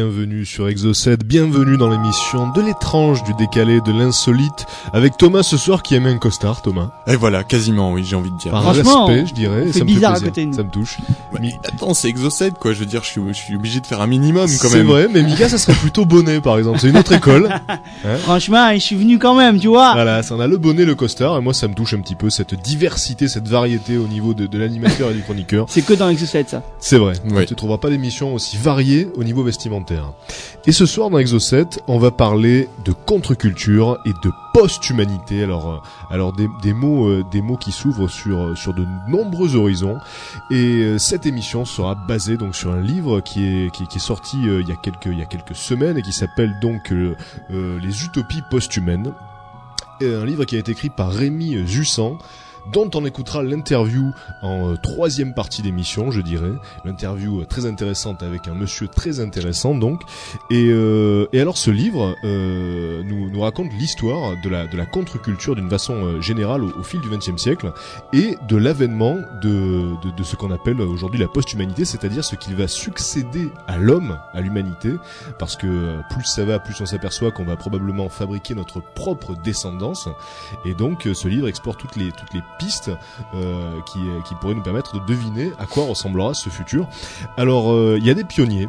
Et bienvenue sur Exo7, bienvenue dans l'émission de l'étrange, du décalé, de l'insolite, avec Thomas ce soir qui aime un costard, Thomas. Et voilà, quasiment, oui, j'ai envie de dire. Par Franchement, respect, je dirais, ça fait me fait bizarre à plaisir, côté de nous. ça me touche. Mais attends, c'est Exocet, quoi. Je veux dire, je suis, je suis obligé de faire un minimum, quand C'est même. vrai, mais Mika, ça serait plutôt bonnet, par exemple. C'est une autre école. Franchement, je suis venu quand même, tu vois. Voilà, ça en a le bonnet, le costard, et moi, ça me touche un petit peu, cette diversité, cette variété au niveau de, de l'animateur et du chroniqueur. C'est que dans Exo7 ça. C'est vrai. Ouais. Tu trouveras pas d'émission aussi variée au niveau vestimentaire. Et ce soir dans Exo7, on va parler de contre-culture et de post-humanité. Alors, euh, alors des, mots, euh, des mots qui s'ouvrent sur euh, sur de nombreux horizons. Et cette émission sera basée donc sur un livre qui est qui, est sorti il y a quelques il y a quelques semaines et qui s'appelle donc Les utopies post-humaines. Un livre qui a été écrit par Rémi Jussan dont on écoutera l'interview en euh, troisième partie d'émission, je dirais. L'interview euh, très intéressante avec un monsieur très intéressant, donc. Et, euh, et alors, ce livre euh, nous, nous raconte l'histoire de la, de la contre-culture d'une façon générale au, au fil du XXe siècle et de l'avènement de, de, de ce qu'on appelle aujourd'hui la post-humanité, c'est-à-dire ce qui va succéder à l'homme, à l'humanité, parce que plus ça va, plus on s'aperçoit qu'on va probablement fabriquer notre propre descendance. Et donc, ce livre explore toutes les, toutes les pistes euh, qui, qui pourraient nous permettre de deviner à quoi ressemblera ce futur. Alors, euh, il y a des pionniers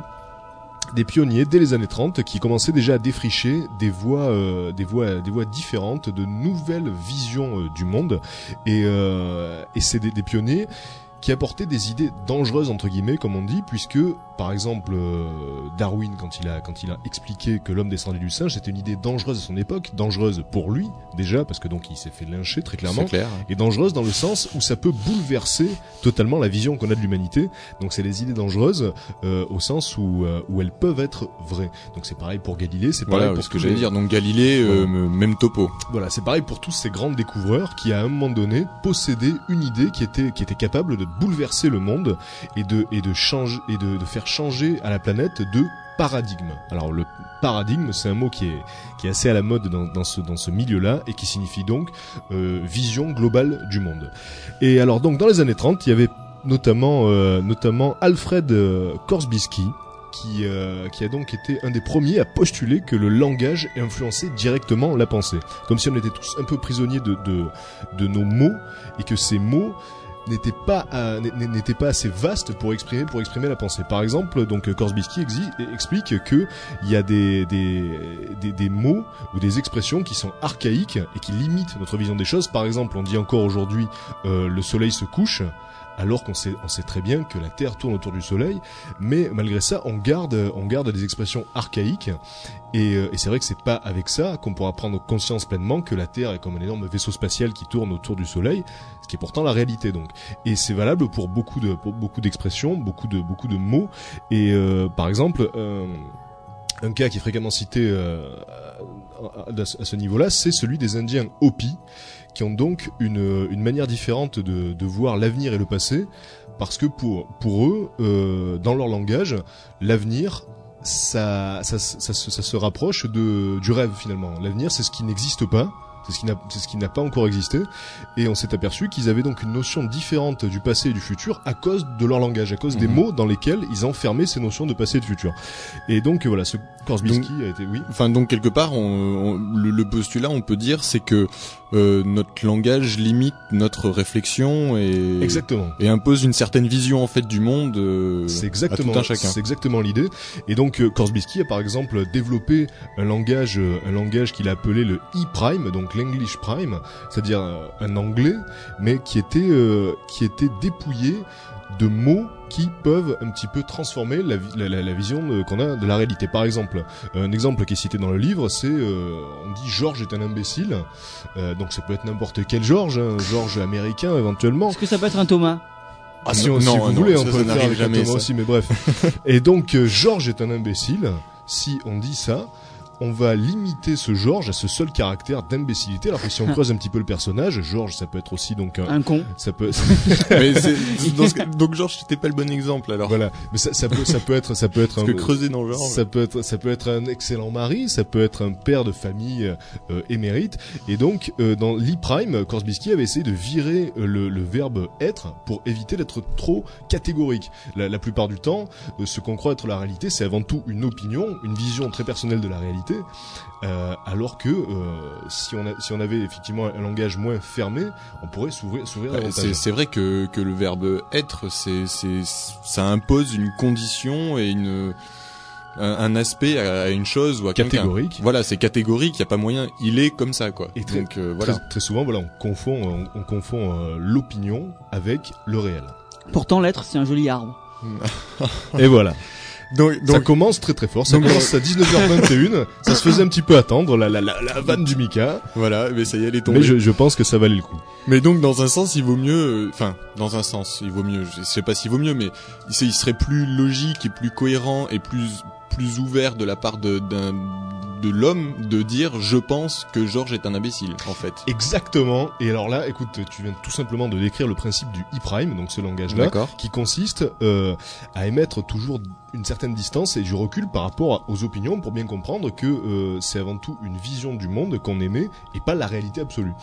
des pionniers dès les années 30 qui commençaient déjà à défricher des voies, euh, des voies, des voies différentes, de nouvelles visions du monde. Et, et c'est des, des pionniers qui apportaient des idées dangereuses entre guillemets, comme on dit, puisque par exemple euh, Darwin, quand il a quand il a expliqué que l'homme descendait du singe, c'était une idée dangereuse à son époque, dangereuse pour lui déjà parce que donc il s'est fait lyncher très clairement clair. et dangereuse dans le sens où ça peut bouleverser totalement la vision qu'on a de l'humanité. Donc c'est des idées dangereuses euh, au sens où, euh, où elles peuvent être vraies. Donc c'est pareil pour Galilée, c'est pareil Voilà, pour ce que j'allais dire. Donc Galilée, euh, me- même topo. Voilà, c'est pareil pour tous ces grands découvreurs qui à un moment donné possédaient une idée qui était qui était capable de bouleverser le monde et de et de changer et de, de faire changer à la planète de paradigme. Alors le paradigme, c'est un mot qui est qui est assez à la mode dans, ce dans ce milieu-là et qui signifie donc euh, vision globale du monde. Et alors donc dans les années 30, il y avait notamment euh, notamment Alfred euh, qui, euh, qui a donc été un des premiers à postuler que le langage influençait directement la pensée. Comme si on était tous un peu prisonniers de, de nos mots et que ces mots n'étaient pas euh, n- n'étaient pas assez vastes pour exprimer pour exprimer la pensée. Par exemple, donc euh, Korsbisky exi- explique que il y a des, des, des des mots ou des expressions qui sont archaïques et qui limitent notre vision des choses. Par exemple, on dit encore aujourd'hui euh, le soleil se couche alors qu'on sait on sait très bien que la Terre tourne autour du soleil, mais malgré ça, on garde on garde des expressions archaïques et, euh, et c'est vrai que c'est pas avec ça qu'on pourra prendre conscience pleinement que la Terre est comme un énorme vaisseau spatial qui tourne autour du Soleil, ce qui est pourtant la réalité donc. Et c'est valable pour beaucoup de pour beaucoup d'expressions, beaucoup de beaucoup de mots. Et euh, par exemple, euh, un cas qui est fréquemment cité euh, à, ce niveau-là, c'est celui des Indiens Hopi, qui ont donc une, une manière différente de, de voir l'avenir et le passé, parce que pour pour eux, euh, dans leur langage, l'avenir ça, ça, ça, se- ça se rapproche de, du rêve finalement. L'avenir, c'est ce qui n'existe pas, c'est ce qui n'a, c'est ce qui n'a pas encore existé, et on s'est aperçu qu'ils avaient donc une notion différente du passé et du futur à cause de leur langage, à cause des Mhm. mots dans lesquels ils enfermaient ces notions de passé et de futur. Et donc voilà, ce Korsbisky a été, oui, Enfin, donc quelque part, on, on- le, le postulat, on peut dire, c'est que euh, notre langage limite notre réflexion et exactement. et impose une certaine vision en fait du monde. euh, C'est à exactement, tout un chacun. c'est exactement l'idée. Et donc euh, Korsbisky a par exemple développé un langage, euh, un langage qu'il a appelé le E-prime, donc l'English prime, c'est-à-dire euh, un anglais, mais qui était euh, qui était dépouillé de mots qui peuvent un petit peu transformer la, vi- la, la- la vision de- qu'on a de la réalité. Par exemple, un exemple qui est cité dans le livre, c'est euh, on dit George est un imbécile. Euh, donc ça peut être n'importe quel George, hein, George américain éventuellement. Est-ce que ça peut être un Thomas? Ah si, on- Non, si non, vous non, voulez, on peut ça le faire avec un jamais, Thomas ça. aussi, mais bref. Et donc, euh, Georges est un imbécile, si on dit ça, on va limiter ce Georges à ce seul caractère d'imbécilité. Alors que si on creuse un petit peu le personnage, Georges, ça peut être aussi donc un, Un con. ça peut, Mais ce donc Georges, c'était pas le bon exemple alors. voilà, mais ça, ça peut, ça peut être, ça peut être Parce un, que creuser dans Georges. Ça peut être, ça peut être un excellent mari, ça peut être un père de famille euh, émérite. Et donc, euh, dans l'e-prime, Korsbisky avait essayé de virer euh, le, le verbe être pour éviter d'être trop catégorique. La, la plupart du temps, euh, ce qu'on croit être la réalité, c'est avant tout une opinion, une vision très personnelle de la réalité. Euh, alors que euh, si on a, si on avait effectivement un langage moins fermé, on pourrait s'ouvrir, s'ouvrir davantage. c'est c'est vrai que, que le verbe être, c'est, c'est, ça impose une condition et une, un, aspect à, une chose ou à quelqu'un. catégorique. Voilà, c'est catégorique, y a pas moyen, il est comme ça quoi. Et très- Donc euh, voilà. Très, très souvent, voilà, on confond, on, on confond euh, l'opinion avec le réel. Pourtant, l'être, c'est un joli arbre. Et voilà. Donc, ça donc commence très très fort. Ça donc, commence à 19h21. ça se faisait un petit peu attendre, la, la, la, la vanne du Mika. voilà, mais ça y est, elle est tombée. Mais je, je pense que ça valait le coup. Mais donc dans un sens, il vaut mieux, euh, enfin dans un sens, il vaut mieux. Je sais pas s'il vaut mieux, mais il, il serait plus logique et plus cohérent et plus plus ouvert de la part de d'un de l'homme de dire je pense que Georges est un imbécile en fait. Exactement. Et alors là, écoute, tu viens tout simplement de décrire le principe du e-prime, donc ce langage-là, qui consiste euh, à émettre toujours une certaine distance et du recul par rapport aux opinions pour bien comprendre que euh, c'est avant tout une vision du monde qu'on émet et pas la réalité absolue.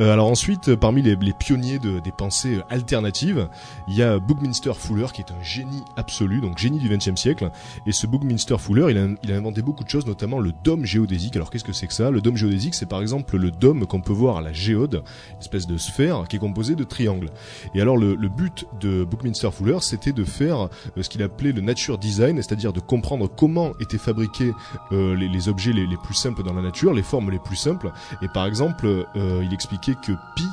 Euh, alors ensuite, euh, parmi les, les pionniers de, des pensées euh, alternatives, il y a Buckminster Fuller qui est un génie absolu, donc génie du XXe siècle. Et ce Buckminster Fuller, il a, il a inventé beaucoup de choses, notamment le dôme géodésique. Alors qu'est-ce que c'est que ça? Le dôme géodésique, c'est par exemple le dôme qu'on peut voir à la géode, une espèce de sphère qui est composée de triangles. Et alors le, le but de Buckminster Fuller, c'était de faire euh, ce qu'il appelait le nature c'est-à-dire de comprendre comment étaient fabriqués euh, les, objets les, les plus simples dans la nature, les formes les plus simples. Et par exemple, euh, il expliquait que pi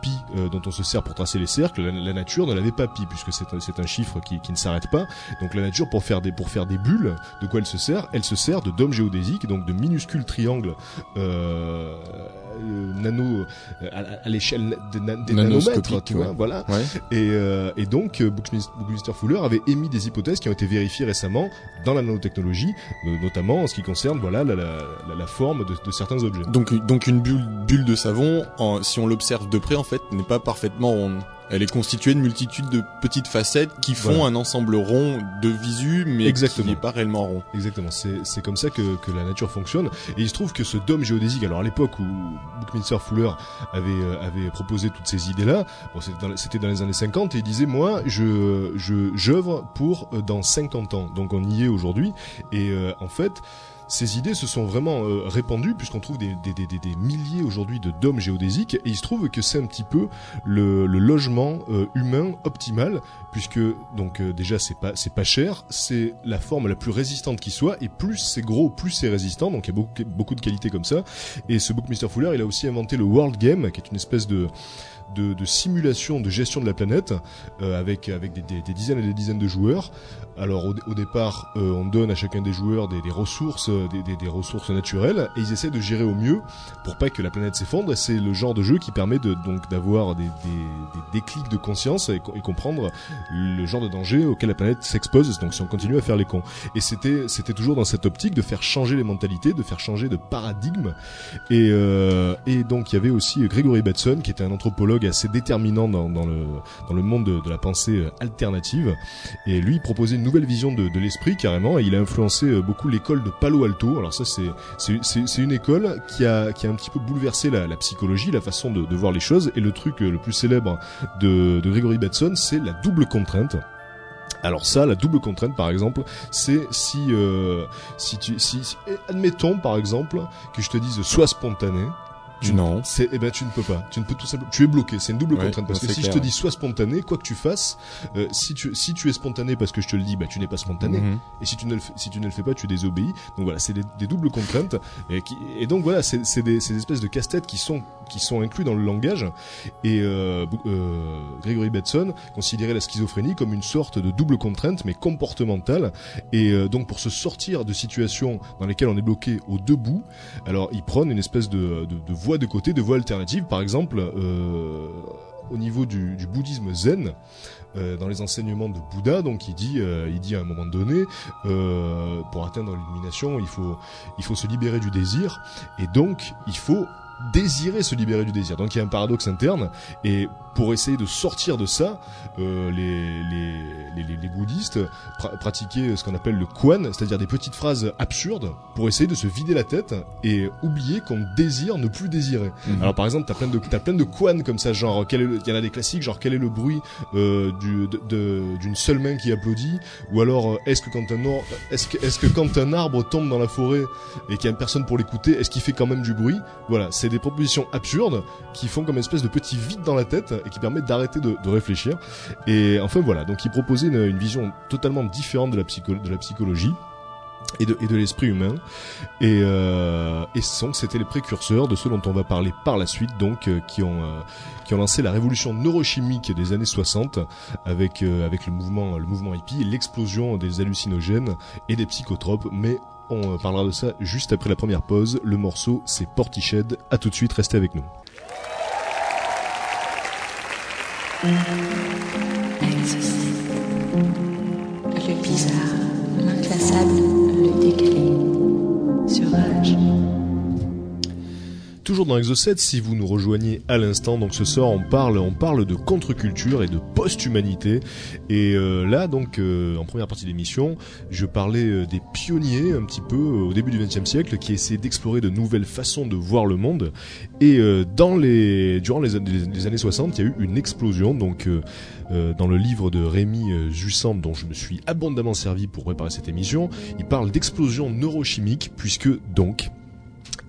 pi euh, dont on se sert pour tracer les cercles, la, la nature ne l'avait pas pi puisque c'est un, un chiffre qui, qui ne s'arrête pas. Donc la nature pour faire des pour faire des bulles, de quoi elle se sert? Elle se sert de dômes géodésiques, donc de minuscules triangles euh, euh, nano euh, à, à l'échelle de na- des nanomètres, tu vois, ouais. voilà. Ouais. Et, euh, et donc, euh, Buckminster Fuller avait émis des hypothèses qui ont été vérifiées récemment dans la nanotechnologie, notamment en ce qui concerne voilà la, la, la- la forme de, de certains objets. Donc donc une bulle bulle de savon, en, si on l'observe de près en fait, n'est pas parfaitement ronde. Elle est constituée de multitudes de petites facettes qui font Voilà. un ensemble rond de visu, mais Exactement. qui n'est pas réellement rond. Exactement, c'est comme ça que, que la nature fonctionne. Et il se trouve que ce dôme géodésique, alors à l'époque où Buckminster Fuller avait, euh, avait proposé toutes ces idées-là, bon, c'était dans, les années 50, et il disait, moi, je je j'œuvre pour euh, dans 50 ans. Donc on y est aujourd'hui. Et euh, en fait, ces idées se sont vraiment euh, répandues puisqu'on trouve des, milliers aujourd'hui de dômes géodésiques et il se trouve que c'est un petit peu le, logement euh, humain optimal puisque donc euh, déjà c'est pas c'est pas cher, c'est la forme la plus résistante qui soit et plus c'est gros, plus c'est résistant donc il y a beaucoup beaucoup de qualités comme ça. Et ce Buckminster Fuller il a aussi inventé le World Game qui est une espèce de de, de simulation de gestion de la planète euh, avec avec des, des- dizaines et des dizaines de joueurs. Alors au, au départ, euh, on donne à chacun des joueurs des, des ressources, euh, des, ressources naturelles, et ils essaient de gérer au mieux pour pas que la planète s'effondre. Et C'est le genre de jeu qui permet de donc d'avoir des, déclics de conscience et, et comprendre le genre de danger auquel la planète s'expose. Donc si on continue à faire les cons. Et c'était c'était toujours dans cette optique de faire changer les mentalités, de faire changer de paradigme. Et, euh, et donc il y avait aussi Gregory Bateson qui était un anthropologue assez déterminant dans, le dans le monde de, la pensée euh, alternative. Et lui il proposait une nouvelle vision de, l'esprit carrément. Et il a influencé euh, beaucoup l'école de Palo Alto. Alors ça c'est c'est une école qui a qui a un petit peu bouleversé la, psychologie, la façon de, voir les choses. Et le truc euh, le plus célèbre de, de Gregory Bateson, c'est la double contrainte. Alors ça, la double contrainte, par exemple, c'est si si tu si, si- admettons par exemple que je te dise sois spontané. Tu Non. C'est eh ben tu ne peux pas. Tu ne peux tout simplement. Tu es bloqué. C'est une double Ouais, contrainte parce que si je te dis sois spontané, quoi que tu fasses, euh, si tu si tu es spontané parce que je te le dis, bah tu n'es pas spontané. Mhm. Et si tu ne le fais, si tu ne le fais pas, tu désobéis. Donc voilà, c'est des, des doubles contraintes. Et, qui, et donc voilà, c'est c'est des, ces espèces de casse-têtes qui sont qui sont inclus dans le langage. Et euh, euh, Gregory considérait la schizophrénie comme une sorte de double contrainte, mais comportementale. Et euh, donc pour se sortir de situations dans lesquelles on est bloqué au debout, alors il prône une espèce de, de, de voie de côté, de voie alternative. Par exemple, euh, au niveau du, bouddhisme zen, euh, dans les enseignements de Bouddha, donc il dit, il dit à un moment donné, pour atteindre l'illumination, il faut, il faut se libérer du désir, et donc il faut désirer se libérer du désir. Donc il y a un paradoxe interne, et pour essayer de sortir de ça, euh, les, les, les, les bouddhistes pra- pratiquaient ce qu'on appelle le quan, c'est-à-dire des petites phrases absurdes pour essayer de se vider la tête et oublier qu'on désire ne plus désirer. Mhm. Alors par exemple, t'as plein de t'as plein de quan comme ça, genre quel est le- il y en a des classiques, genre quel est le bruit euh, du d'une seule main qui applaudit, ou alors euh, est-ce que quand un or- est-ce que est-ce que quand un arbre tombe dans la forêt et qu'il y a personne pour l'écouter, est-ce qu'il fait quand même du bruit? Voilà, c'est des propositions absurdes qui font comme une espèce de petit vide dans la tête qui permettent d'arrêter de, réfléchir. Et enfin voilà, donc il proposait une, vision totalement différente de la, psychologie et de, l'esprit humain. Et, euh, et sont- c'était les précurseurs de ceux dont on va parler par la suite, donc euh, qui ont euh, qui ont lancé la révolution neurochimique des années 60 avec euh, le mouvement hippie l'explosion des hallucinogènes et des psychotropes. Mais on parlera de ça juste après la première pause. Le morceau c'est Portiched. À tout de suite, restez avec nous. Exocet. Le bizarre, l'inclassable, Toujours dans Exocet, si vous nous rejoignez à l'instant, donc ce soir on parle, on parle de contre-culture et de post-humanité. Et euh, là, donc, euh, en première partie de l'émission, je parlais euh, des pionniers un petit peu au début du XXe siècle qui essayaient d'explorer de nouvelles façons de voir le monde. Et dans les, durant les, années- les années 60, il y a eu une explosion. Donc, dans le livre de Rémi Jussant, dont je me suis abondamment servi pour préparer cette émission, il parle d'explosion neurochimique puisque donc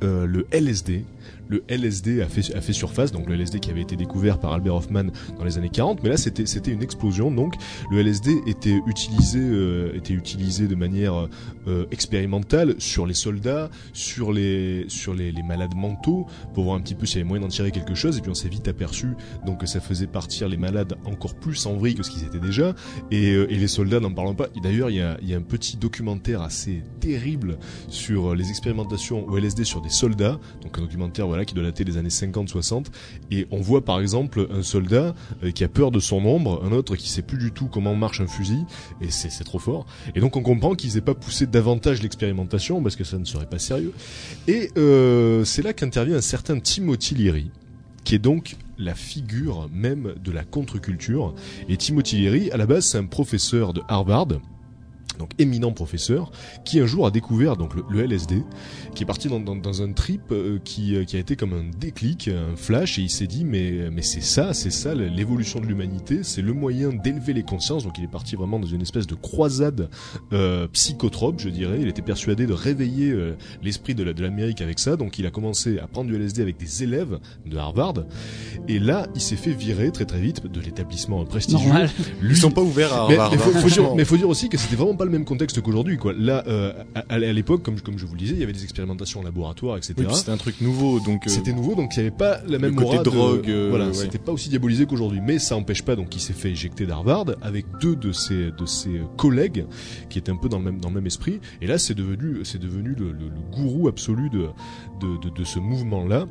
le LSD le LSD a fait, a fait surface, donc le LSD qui avait été découvert par Albert Hoffman dans les années 40, mais là c'était une explosion. Donc le LSD était utilisé euh, était utilisé de manière euh, expérimentale sur les soldats, sur les sur les, les malades mentaux pour voir un petit peu s'il y avait moyen d'en tirer quelque chose. Et puis on s'est vite aperçu donc que ça faisait partir les malades encore plus en vrille que ce qu'ils étaient déjà. Et, euh, et les soldats n'en parlons pas. D'ailleurs il y a, y a un petit documentaire assez terrible sur euh, les expérimentations au LSD sur des soldats. Donc un documentaire voilà qui doit dater des années 50-60 et on voit par exemple un soldat euh, qui a peur de son ombre, un autre qui sait plus du tout comment marche un fusil et c'est trop fort. Et donc on comprend qu'ils aient pas poussé davantage l'expérimentation parce que ça ne serait pas sérieux. Et euh, c'est là qu'intervient un certain Timothy Leary qui est donc la figure même de la contre-culture. Et Timothy Leary, à la base, c'est un professeur de Harvard, donc éminent professeur, qui un jour a découvert donc le, le LSD, qui est parti dans, dans, dans un trip euh, qui, euh, qui a été comme un déclic, un flash, et il s'est dit mais mais c'est ça, c'est ça l'évolution de l'humanité, c'est le moyen d'élever les consciences. Donc il est parti vraiment dans une espèce de croisade euh, psychotrope, je dirais. Il était persuadé de réveiller euh, l'esprit de la- de l'Amérique avec ça. Donc il a commencé à prendre du LSD avec des élèves de Harvard, et là il s'est fait virer très très vite de l'établissement prestigieux. Normal. Ils sont pas ouverts à Mais, Harvard. mais faut, hein, faut dire, mais faut dire aussi que c'était vraiment pas le même contexte qu'aujourd'hui, quoi. Là, euh, à, à l'époque, comme, comme je vous le disais, il y avait des expérimentations en laboratoire, etc. Oui, c'était un truc nouveau, donc. euh, C'était nouveau, donc il n'y avait pas la même côté aura de- drogue, euh, voilà, ouais. c'était pas aussi diabolisé qu'aujourd'hui. Mais ça empêche pas donc qu'il s'est fait éjecter d'Harvard avec deux de ses de ses collègues qui étaient un peu dans le même dans le même esprit. Et là, c'est devenu c'est devenu le, le- le gourou absolu de de, de, de ce mouvement là.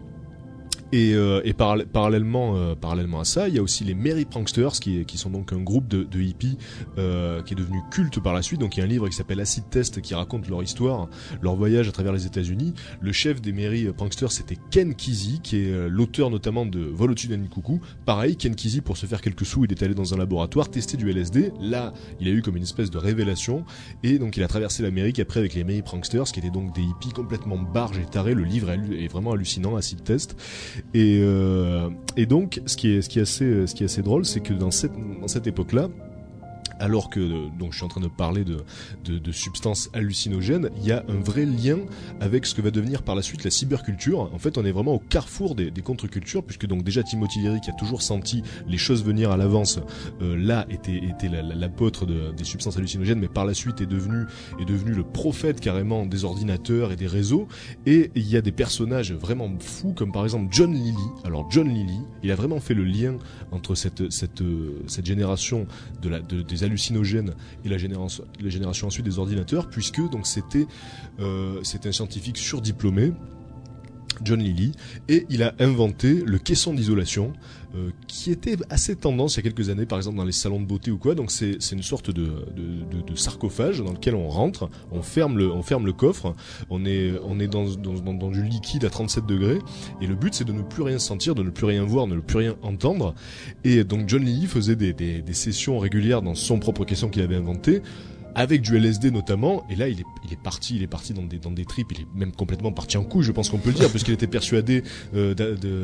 Et, euh, et parallè- parallèlement, euh, parallèlement à ça, il y a aussi les Merry Pranksters, qui, qui sont donc un groupe de, de hippies euh, qui est devenu culte par la suite. Donc il y a un livre qui s'appelle Acid Test qui raconte leur histoire, leur voyage à travers les États-Unis. Le chef des Merry Pranksters, c'était Ken Kesey, qui est euh, l'auteur notamment de Vol au-dessus d'un coucou. Pareil, Ken Kesey, pour se faire quelques sous, il est allé dans un laboratoire tester du LSD. Là, il a eu comme une espèce de révélation. Et donc il a traversé l'Amérique après avec les Merry Pranksters, qui étaient donc des hippies complètement barges et tarés. Le livre est vraiment hallucinant, Acid Test. Et, euh, et donc, ce qui est, assez, drôle, c'est que dans cette époque-là, alors que euh, donc je suis en train de parler de, de, substances hallucinogènes, il y a un vrai lien avec ce que va devenir par la suite la cyberculture. En fait, on est vraiment au carrefour des, contre-cultures, puisque donc déjà Timothy Leary, qui a toujours senti les choses venir à l'avance, euh, là était, était la- la- l'apôtre de- des substances hallucinogènes, mais par la suite est devenu, est devenu le prophète carrément des ordinateurs et des réseaux. Et il y a des personnages vraiment fous, comme par exemple John Lilly. Alors John Lilly, il a vraiment fait le lien entre cette, cette, euh, cette génération de la, de, des hallucinogènes et la génération, ensuite des ordinateurs, puisque donc c'était euh, c'était un scientifique surdiplômé John Lilly, et il a inventé le caisson d'isolation, euh, qui était assez tendance il y a quelques années, par exemple dans les salons de beauté ou quoi. Donc c'est une sorte de, de, de, de sarcophage dans lequel on rentre, on ferme le on ferme le coffre, on est on est dans dans, dans, dans du liquide à 37 degrés, et le but c'est de ne plus rien sentir, de ne plus rien voir, de ne plus rien entendre. Et donc John Lilly faisait des, des, des sessions régulières dans son propre caisson qu'il avait inventé avec du LSD notamment, et là il est, il est parti, il est parti dans des, dans des tripes, il est même complètement parti en couille, je pense qu'on peut le dire, puisqu'il était persuadé euh,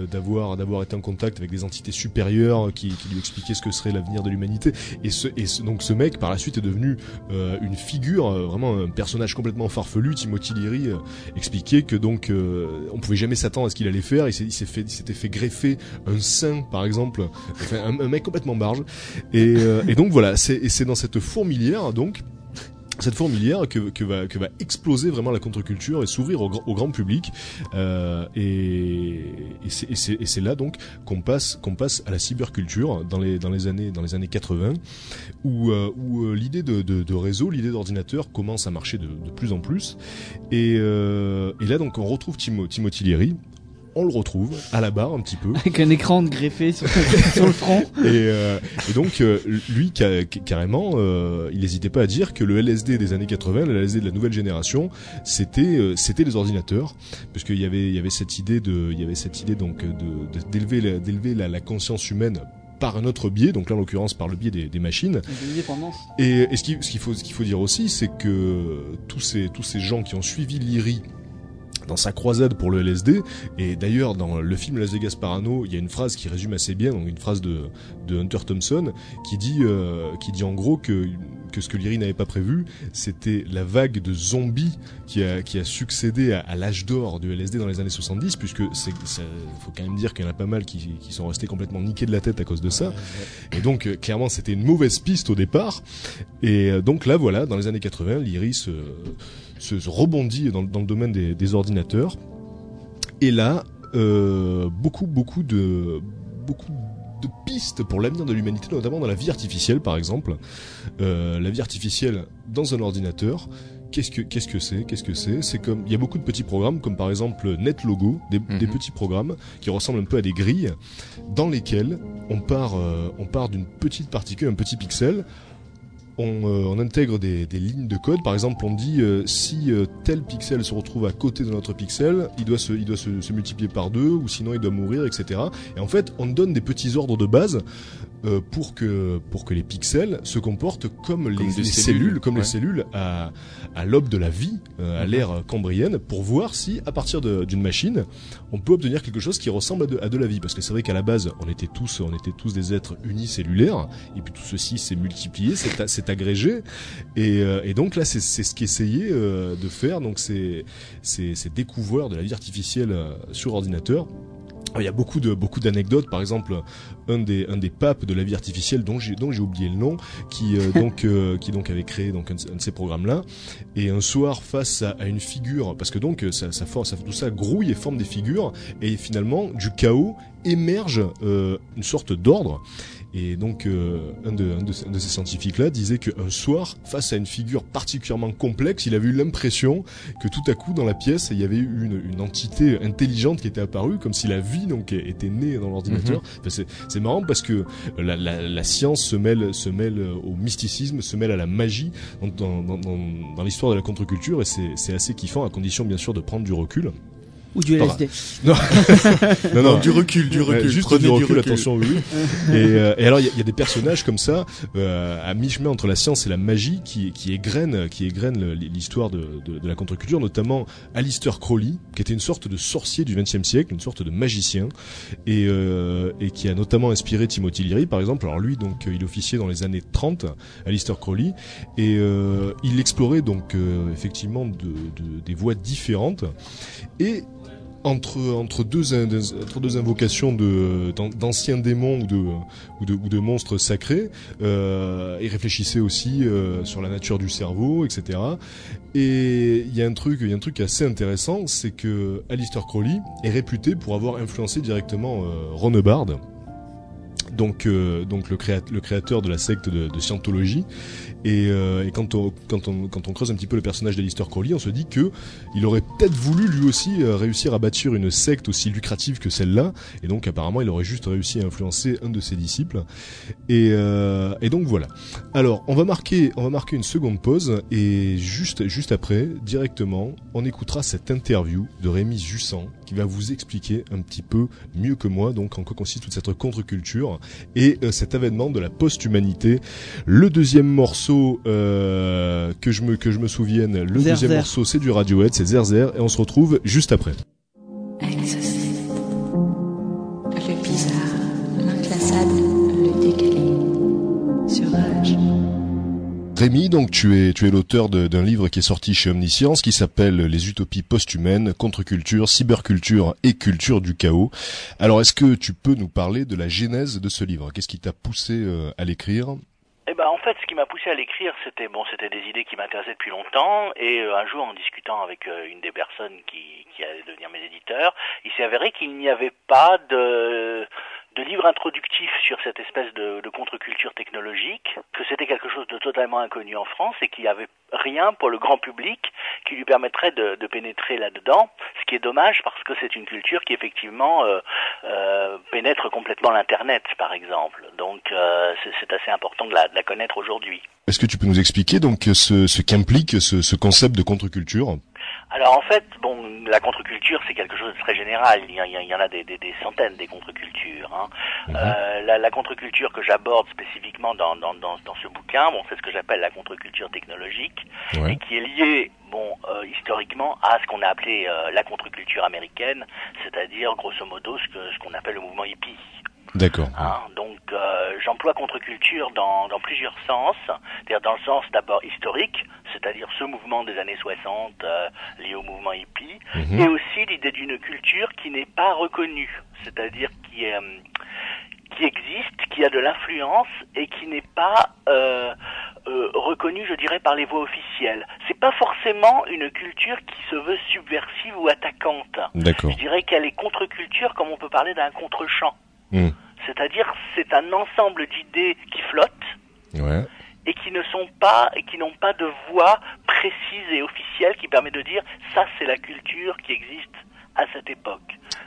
d'avoir d'avoir été en contact avec des entités supérieures qui, qui lui expliquaient ce que serait l'avenir de l'humanité. Et ce, et ce- donc ce mec par la suite est devenu euh, une figure, euh, vraiment un personnage complètement farfelu. Timothy Leary euh, expliquait que donc euh, on pouvait jamais s'attendre à ce qu'il allait faire. Il s'est fait, s'était fait greffer un sein par exemple, enfin, un, mec complètement barge. Et, euh, et donc voilà, c'est c'est dans cette fourmilière donc cette fourmilière que, que va que va exploser vraiment la contre-culture et s'ouvrir au, grand- au grand public. Euh, et, et c'est là donc qu'on passe qu'on passe à la cyberculture dans les dans les années dans les années 80 où euh, où euh, l'idée de, de, de réseau l'idée d'ordinateur commence à marcher de, de plus en plus. Et euh, et là donc on retrouve Timo, Timothy Leary on le retrouve à la barre un petit peu. Avec un écran de greffé sur, sur le front. et, euh, et donc euh, lui ca- ca- carrément euh, il n'hésitait pas à dire que le LSD des années 80 le LSD de la nouvelle génération c'était euh, c'était les ordinateurs. Parce qu'il y avait il y avait cette idée de il y avait cette idée donc de d'élever la, d'élever la, la conscience humaine par un autre biais donc là en l'occurrence par le biais des, des machines. Et, et ce qu'il ce qu'il faut, ce qu'il faut dire aussi, c'est que tous ces, tous ces gens qui ont suivi Lyri dans sa croisade pour le LSD, et d'ailleurs dans le film Las Vegas Parano, il y a une phrase qui résume assez bien, donc une phrase de, de Hunter Thompson, qui dit, euh, qui dit en gros que, que ce que Lyri n'avait pas prévu, c'était la vague de zombies qui a, qui a succédé à, à l'âge d'or du LSD dans les années 70, puisque c'est, faut quand même dire qu'il y en a pas mal qui, qui sont restés complètement niqués de la tête à cause de ça. Et donc, euh, clairement, c'était une mauvaise piste au départ. Et euh, donc là, voilà, dans les années 80, l'Iris euh, se, se rebondit dans, dans le domaine des, des ordinateurs. Et là, euh, beaucoup, beaucoup de, beaucoup de pistes pour l'avenir de l'humanité, notamment dans la vie artificielle, par exemple. Euh, la vie artificielle dans un ordinateur. Qu'est-ce que qu'est-ce que c'est Qu'est-ce que c'est? C'est comme il y a beaucoup de petits programmes, comme par exemple NetLogo, des, des petits programmes qui ressemblent un peu à des grilles, dans lesquels on part euh, on part d'une petite particule, un petit pixel. On, euh, on intègre des, des lignes de code. Par exemple, on dit euh, si euh, tel pixel se retrouve à côté de notre pixel, il doit se, il doit se, se multiplier par deux, ou sinon il doit mourir, etc. Et en fait, on donne des petits ordres de base euh, pour que pour que les pixels se comportent comme, les, cellules, cellules, comme ouais. les cellules à à l'aube de la vie, euh, à l'ère cambrienne, pour voir si à partir d'une machine, on peut obtenir quelque chose qui ressemble à de, à de la vie. Parce que c'est vrai qu'à la base, on était tous on était tous des êtres unicellulaires, et puis tout ceci s'est multiplié, s'est agrégé, et, euh, et donc là c'est ce qu'essayait euh, de faire donc ces ces ces découvreurs de la vie artificielle euh, sur ordinateur. Il y a beaucoup de beaucoup d'anecdotes. Par exemple, un des un des papes de la vie artificielle dont j'ai dont j'ai oublié le nom, qui euh, donc euh, qui donc avait créé donc un, de- ces programmes là. Et un soir, face à, à une figure, parce que donc ça ça, forme, ça tout ça grouille et forme des figures, et finalement du chaos émerge euh, une sorte d'ordre. Et donc un, de, un, de, un de ces scientifiques-là disait qu'un soir, face à une figure particulièrement complexe, il avait eu l'impression que tout à coup dans la pièce, il y avait eu une, une entité intelligente qui était apparue, comme si la vie donc était née dans l'ordinateur. Enfin, c'est, marrant parce que la, la, la science se mêle, se mêle au mysticisme, se mêle à la magie dans, dans, dans, dans l'histoire de la contre-culture, et c'est, c'est assez kiffant, à condition bien sûr de prendre du recul. Ou du LSD. Non, Non, du recul, du recul. juste Prenez du recul, attention, oui. et, euh, et alors, il y, a- il y a des personnages comme ça, euh, à mi-chemin entre la science et la magie, qui, qui égrènent, qui l'histoire de, de, de la contre-culture, notamment Alistair Crowley, qui était une sorte de sorcier du XXe siècle, une sorte de magicien, et, euh, et qui a notamment inspiré Timothy Leary, par exemple. Alors lui, donc, euh, il officiait dans les années 30, Alistair Crowley, et euh, il explorait donc euh, effectivement de, de- des voies différentes, et entre entre deux entre deux invocations de d'an- d'anciens démons ou de ou de ou de monstres sacrés euh, réfléchissait aussi euh, sur la nature du cerveau etc et il y a un truc il y a un truc assez intéressant c'est que Alistair Crowley est réputé pour avoir influencé directement euh, Ron Hubbard donc euh, donc le, le créateur de la secte de Scientologie. Et, euh, quand, on, creuse un petit peu le personnage d'Alistair Crowley, on se dit que il aurait peut-être voulu lui aussi euh, réussir à bâtir une secte aussi lucrative que celle-là. Et donc apparemment, il aurait juste réussi à influencer un de ses disciples. Et, euh, et donc voilà. Alors, on va marquer, on va marquer une seconde pause et juste, juste après, directement, on écoutera cette interview de Rémi Jussan qui va vous expliquer un petit peu mieux que moi donc en quoi consiste toute cette contre-culture et euh, cet avènement de la post-humanité. Le deuxième morceau euh, que je me que je me souvienne, le Zer deuxième Zer. morceau c'est du Radiohead, c'est Zerzer et on se retrouve juste après. Le bizarre, l'inclassable, Rémi, donc tu es tu es l'auteur d'un livre qui est sorti chez Omniscience qui s'appelle Les utopies post-humaines, contre-culture, cyberculture et culture du chaos. Alors est-ce que tu peux nous parler de la genèse de ce livre? Qu'est-ce qui t'a poussé euh, à l'écrire? Eh ben, en fait, ce qui m'a poussé à l'écrire, c'était bon, c'était des idées qui m'intéressaient depuis longtemps. Et euh, un jour, en discutant avec euh, une des personnes qui, qui allait devenir mes éditeurs, il s'est avéré qu'il n'y avait pas de de livre introductif sur cette espèce de, de contre-culture technologique, que c'était quelque chose de totalement inconnu en France et qu'il n'y avait rien pour le grand public qui lui permettrait de, de pénétrer là-dedans, ce qui est dommage parce que c'est une culture qui effectivement euh, euh, pénètre complètement l'Internet, par exemple. Donc euh, c'est assez important de la, de la connaître aujourd'hui. Est-ce que tu peux nous expliquer donc ce, ce qu'implique ce, ce concept de contre-culture? Alors en fait, bon, la contre-culture c'est quelque chose de très général. Il y, a- il y en a des, des- des centaines des contre-cultures. hein. Euh, la, la contre-culture que j'aborde spécifiquement dans, dans, dans, dans ce bouquin, bon, c'est ce que j'appelle la contre-culture technologique, et qui est liée, bon, euh, historiquement à ce qu'on a appelé euh, la contre-culture américaine, c'est-à-dire grosso modo ce que ce qu'on appelle le mouvement hippie. D'accord. Hein, donc euh, j'emploie contre-culture dans, dans plusieurs sens, c'est-à-dire dans le sens d'abord historique, c'est-à-dire ce mouvement des années 60 euh, lié au mouvement hippie, Mhm. et aussi l'idée d'une culture qui n'est pas reconnue, c'est-à-dire qui est euh, qui existe, qui a de l'influence et qui n'est pas euh, euh, reconnue, je dirais, par les voies officielles. C'est pas forcément une culture qui se veut subversive ou attaquante. D'accord. Je dirais qu'elle est contre-culture comme on peut parler d'un contre-champ. Hmm. C'est-à-dire c'est un ensemble d'idées qui flottent Ouais. et qui ne sont pas et qui n'ont pas de voix précise et officielle qui permet de dire ça c'est la culture qui existe à cette époque.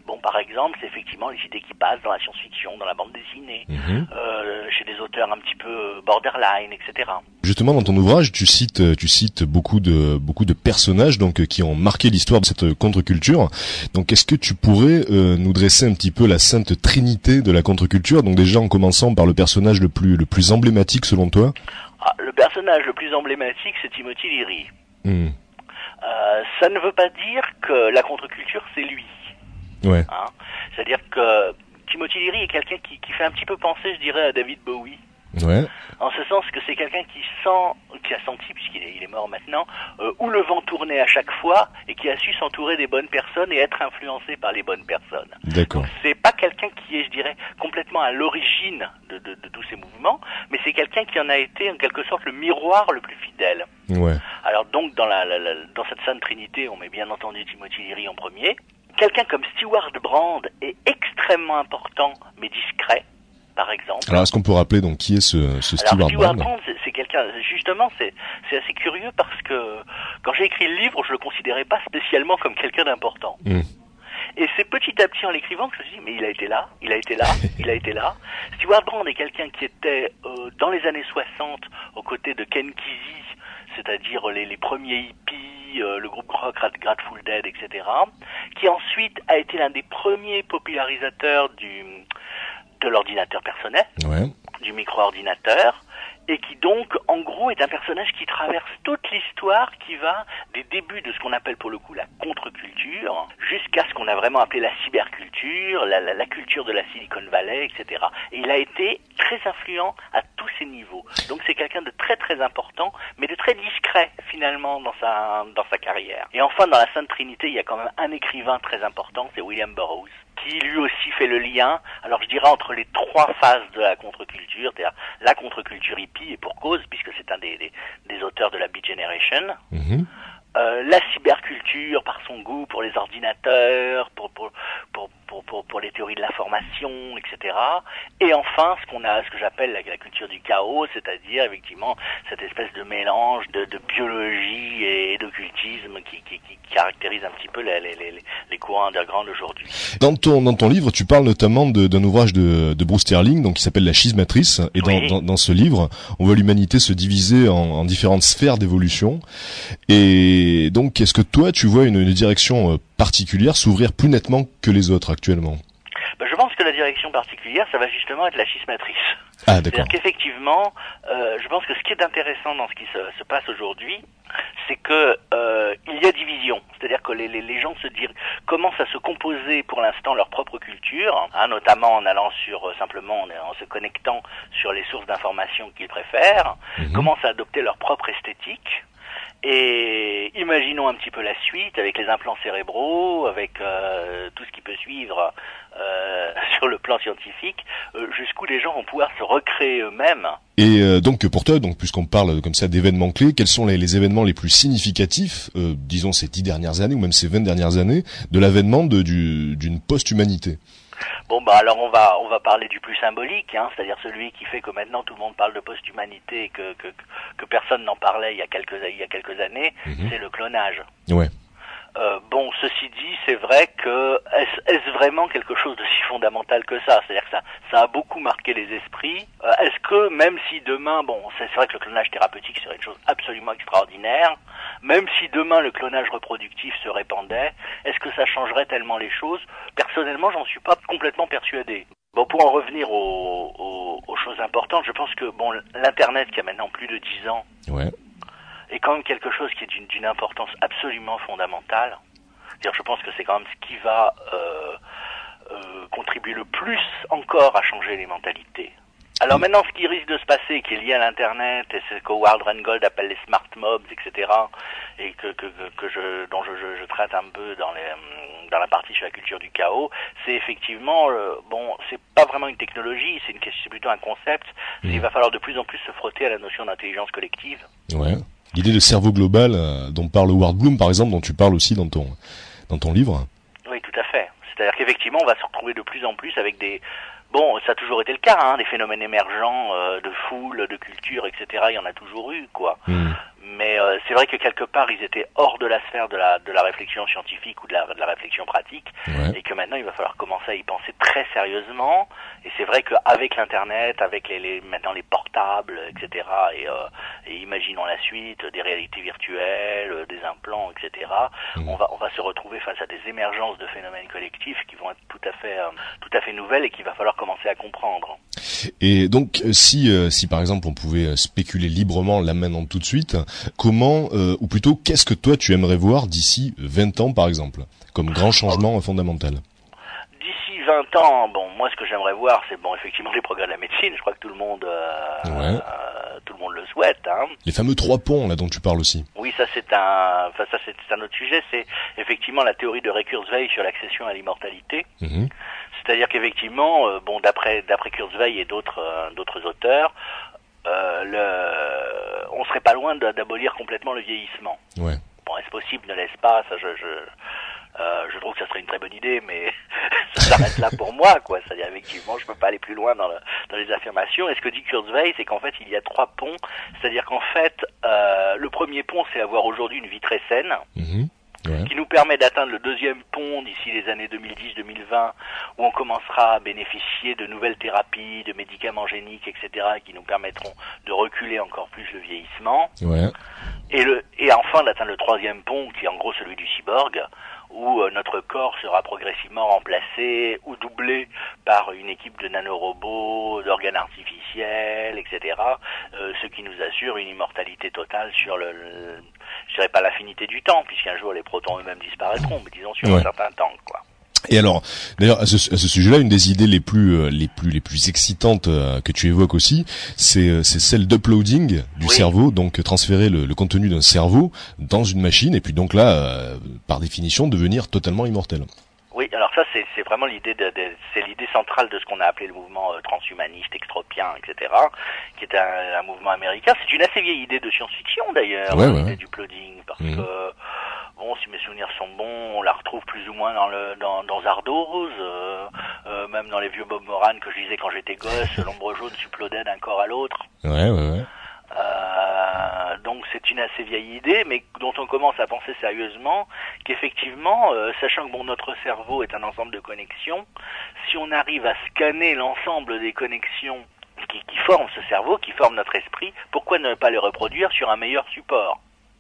Bon, par exemple, c'est effectivement les idées qui passent dans la science-fiction, dans la bande dessinée, Mhm. euh, chez des auteurs un petit peu borderline, etc. Justement, dans ton ouvrage, tu cites, euh, tu cites beaucoup de, beaucoup de personnages donc euh, qui ont marqué l'histoire de cette euh, contre-culture. Donc, est-ce que tu pourrais euh, nous dresser un petit peu la sainte trinité de la contre-culture? Donc, déjà en commençant par le personnage le plus, le plus emblématique selon toi? Ah, le personnage le plus emblématique, c'est Timothy Leary. Hmm. Euh, ça ne veut pas dire que la contre-culture, c'est lui. Ouais. Hein? C'est-à-dire que Timothy Leary est quelqu'un qui, qui fait un petit peu penser, je dirais, à David Bowie. Ouais. En ce sens que c'est quelqu'un qui sent, qui a senti, puisqu'il est, il est mort maintenant, euh, où le vent tournait à chaque fois et qui a su s'entourer des bonnes personnes et être influencé par les bonnes personnes. D'accord. C'est pas quelqu'un qui est, je dirais, complètement à l'origine de, de- de tous ces mouvements, mais c'est quelqu'un qui en a été en quelque sorte le miroir le plus fidèle. Ouais. Alors donc dans la, la- la- dans cette sainte trinité, on met bien entendu Timothy Leary en premier. Quelqu'un comme Stewart Brand est extrêmement important, mais discret, par exemple. Alors, est-ce qu'on peut rappeler donc qui est ce, ce Alors Stewart Stewart Brand c'est- quelqu'un, justement, c'est c'est assez curieux parce que quand j'ai écrit le livre, je le considérais pas spécialement comme quelqu'un d'important. Mm. Et c'est petit à petit en l'écrivant que je me suis dit, mais il a été là, il a été là, il a été là. Stewart Brand est quelqu'un qui était euh, dans les années 60 aux côtés de Ken Kesey, c'est-à-dire les, les premiers hippies, euh, le groupe rock Rat- Grateful Dead, etc. Qui ensuite a été l'un des premiers popularisateurs du de l'ordinateur personnel Ouais. du micro-ordinateur et qui donc, en gros, est un personnage qui traverse toute l'histoire qui va des débuts de ce qu'on appelle pour le coup la contre-culture jusqu'à ce qu'on a vraiment appelé la cyberculture, la, la, la culture de la Silicon Valley, etc. Et il a été très influent à tous ces niveaux. Donc c'est quelqu'un de très très important, mais de très discret finalement dans sa, dans sa carrière. Et enfin, dans la Sainte Trinité, il y a quand même un écrivain très important, c'est William Burroughs qui lui aussi fait le lien, alors je dirais entre les trois phases de la contre-culture, c'est-à-dire la contre-culture hippie, et pour cause, puisque c'est un des, des, auteurs de la Beat Generation, Mhm. Euh, la cyberculture par son goût pour les ordinateurs, pour pour pour pour, pour, les théories de l'information, etc. Et enfin, ce qu'on a, ce que j'appelle la, la culture du chaos, c'est-à-dire effectivement cette espèce de mélange de, de biologie et d'occultisme qui, qui, qui caractérise un petit peu les, les, les, les courants underground aujourd'hui. Dans ton dans ton livre, tu parles notamment d'un ouvrage de, de Bruce Sterling, donc qui s'appelle La schismatrice. Et dans, Oui. dans, dans ce livre, on voit l'humanité se diviser en, en différentes sphères d'évolution. Et donc, est-ce que toi, tu vois une, une direction euh, particulière s'ouvrir plus nettement que les autres actuellement? Ben, je pense que la direction particulière, ça va justement être la schismatrice. Ah. C'est-à-dire qu'effectivement, euh, je pense que ce qui est intéressant dans ce qui se, se passe aujourd'hui, c'est que euh, il y a division. C'est-à-dire que les, les, les gens se dire, commencent à se composer pour l'instant leur propre culture, hein, notamment en allant sur euh, simplement en, en se connectant sur les sources d'informations qu'ils préfèrent, Mhm. commencent à adopter leur propre esthétique. Et imaginons un petit peu la suite avec les implants cérébraux, avec euh, tout ce qui peut suivre euh, sur le plan scientifique, euh, jusqu'où les gens vont pouvoir se recréer eux-mêmes. Et donc pour toi, donc puisqu'on parle comme ça d'événements clés, quels sont les, les événements les plus significatifs, disons ces dix dernières années ou même ces vingt dernières années, de l'avènement d'une post-humanité? Bon bah alors on va on va parler du plus symbolique, hein, c'est-à-dire celui qui fait que maintenant tout le monde parle de post-humanité et que, que que personne n'en parlait il y a quelques il y a quelques années, Mhm. c'est le clonage. Ouais. Euh, bon, ceci dit, c'est vrai que est-ce est-ce vraiment quelque chose de si fondamental que ça? C'est-à-dire que ça, ça a beaucoup marqué les esprits. Euh, est-ce que même si demain, bon, c'est c'est vrai que le clonage thérapeutique serait une chose absolument extraordinaire, même si demain le clonage reproductif se répandait, est-ce que ça changerait tellement les choses? Personnellement, j'en suis pas complètement persuadé. Bon, pour en revenir aux, aux- aux choses importantes, je pense que bon, l'internet qui a maintenant plus de 10 ans Ouais. Est quand même quelque chose qui est d'une importance absolument fondamentale. Je pense que c'est quand même ce qui va euh, euh, contribuer le plus encore à changer les mentalités. Alors maintenant, ce qui risque de se passer, qui est lié à l'Internet, et c'est ce que Howard Rheingold appelle les smart mobs, etc., et que, que, que, je, dont je, je, je traite un peu dans, les, hum, dans la partie sur la culture du chaos, c'est effectivement, euh, bon, c'est pas vraiment une technologie, c'est une question, plutôt un concept. Mhm. Il va falloir de plus en plus se frotter à la notion d'intelligence collective. Ouais. L'idée de cerveau global euh, dont parle Howard Bloom, par exemple, dont tu parles aussi dans ton dans ton livre. Oui, tout à fait. C'est-à-dire qu'effectivement, on va se retrouver de plus en plus avec des... Bon, ça a toujours été le cas, hein, des phénomènes émergents euh, de foule, de culture, etc. Il y en a toujours eu, quoi. Hmm. Mais euh, c'est vrai que quelque part, ils étaient hors de la sphère de la, de la réflexion scientifique ou de la, de la réflexion pratique, Ouais. et que maintenant, il va falloir commencer à y penser très sérieusement. Et c'est vrai qu'avec l'Internet, avec les, les, maintenant les portables, etc., et, euh, et imaginons la suite, des réalités virtuelles, euh, des implants, etc., Mhm. on, va, on va se retrouver face à des émergences de phénomènes collectifs qui vont être tout à fait, euh, tout à fait nouvelles et qu'il va falloir commencer à comprendre. Et donc, euh, si euh, si par exemple on pouvait euh, spéculer librement là maintenant tout de suite, comment euh, ou plutôt qu'est-ce que toi tu aimerais voir d'ici 20 ans par exemple, comme grand changement fondamental? D'ici 20 ans, bon, moi ce que j'aimerais voir, c'est bon, effectivement les progrès de la médecine. Je crois que tout le monde, euh, Ouais. euh, tout le monde le souhaite. Hein. Les fameux trois ponts là dont tu parles aussi. Oui, ça c'est un, enfin ça c'est un autre sujet. C'est effectivement la théorie de Ray Kurzweil sur l'accession à l'immortalité. Mhm. C'est-à-dire qu'effectivement, euh, bon, d'après d'après Kurzweil et d'autres euh, d'autres auteurs, euh, le, on serait pas loin d'abolir complètement le vieillissement. Ouais. Bon, est-ce possible, ne laisse pas, ça je, je, je trouve que ça serait une très bonne idée, mais ça s'arrête là pour moi, quoi. C'est-à-dire, effectivement, je peux pas aller plus loin dans, le- dans les affirmations. Et ce que dit Kurzweil, c'est qu'en fait, il y a trois ponts. C'est-à-dire qu'en fait, le premier pont, c'est avoir aujourd'hui une vie très saine, Mhm. Ouais. qui nous permet d'atteindre le deuxième pont d'ici les années 2010-2020, où on commencera à bénéficier de nouvelles thérapies, de médicaments géniques, etc., qui nous permettront de reculer encore plus le vieillissement. Ouais. Et, le, et enfin d'atteindre le troisième pont, qui est en gros celui du cyborg, où euh, notre corps sera progressivement remplacé ou doublé par une équipe de nanorobots, d'organes artificiels, etc., euh, ce qui nous assure une immortalité totale sur le, le- je dirais pas l'infinité du temps, puisqu'un jour les protons eux-mêmes disparaîtront, mais disons sur Ouais. un certain temps, quoi. Et alors, d'ailleurs, à ce, à ce sujet-là, une des idées les plus, euh, les plus, les plus excitantes euh, que tu évoques aussi, c'est, euh, c'est celle d'uploading du Oui. cerveau, donc transférer le, le contenu d'un cerveau dans une machine, et puis donc là, par définition, devenir totalement immortel. Oui, alors ça c'est vraiment l'idée de, de- c'est l'idée centrale de ce qu'on a appelé le mouvement euh, transhumaniste, extropien, etc., qui est un, un mouvement américain. C'est une assez vieille idée de science-fiction d'ailleurs, Ouais, ouais. du plotting, parce Mhm. que bon, si mes souvenirs sont bons, on la retrouve plus ou moins dans le dans, dans Zardoz, euh, euh, même dans les vieux Bob Moran que je lisais quand j'étais gosse, l'ombre jaune supplodait d'un corps à l'autre. Ouais, ouais, ouais. Euh, donc c'est une assez vieille idée, mais dont on commence à penser sérieusement qu'effectivement, euh, sachant que bon, notre cerveau est un ensemble de connexions, si on arrive à scanner l'ensemble des connexions qui, qui forment ce cerveau, qui forment notre esprit, pourquoi ne pas les reproduire sur un meilleur support?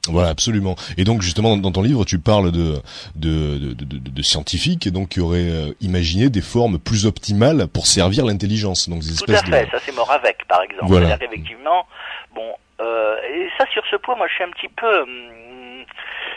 Voilà, absolument. Et donc justement dans ton livre, tu parles de de, de, de, de- de scientifiques et donc qui auraient euh, imaginé des formes plus optimales pour servir l'intelligence. Donc des Tout à espèces fait, ça c'est Moravec par exemple. Voilà. C'est-à-dire qu'effectivement, bon, euh, et ça sur ce point, moi je suis un petit peu, hum,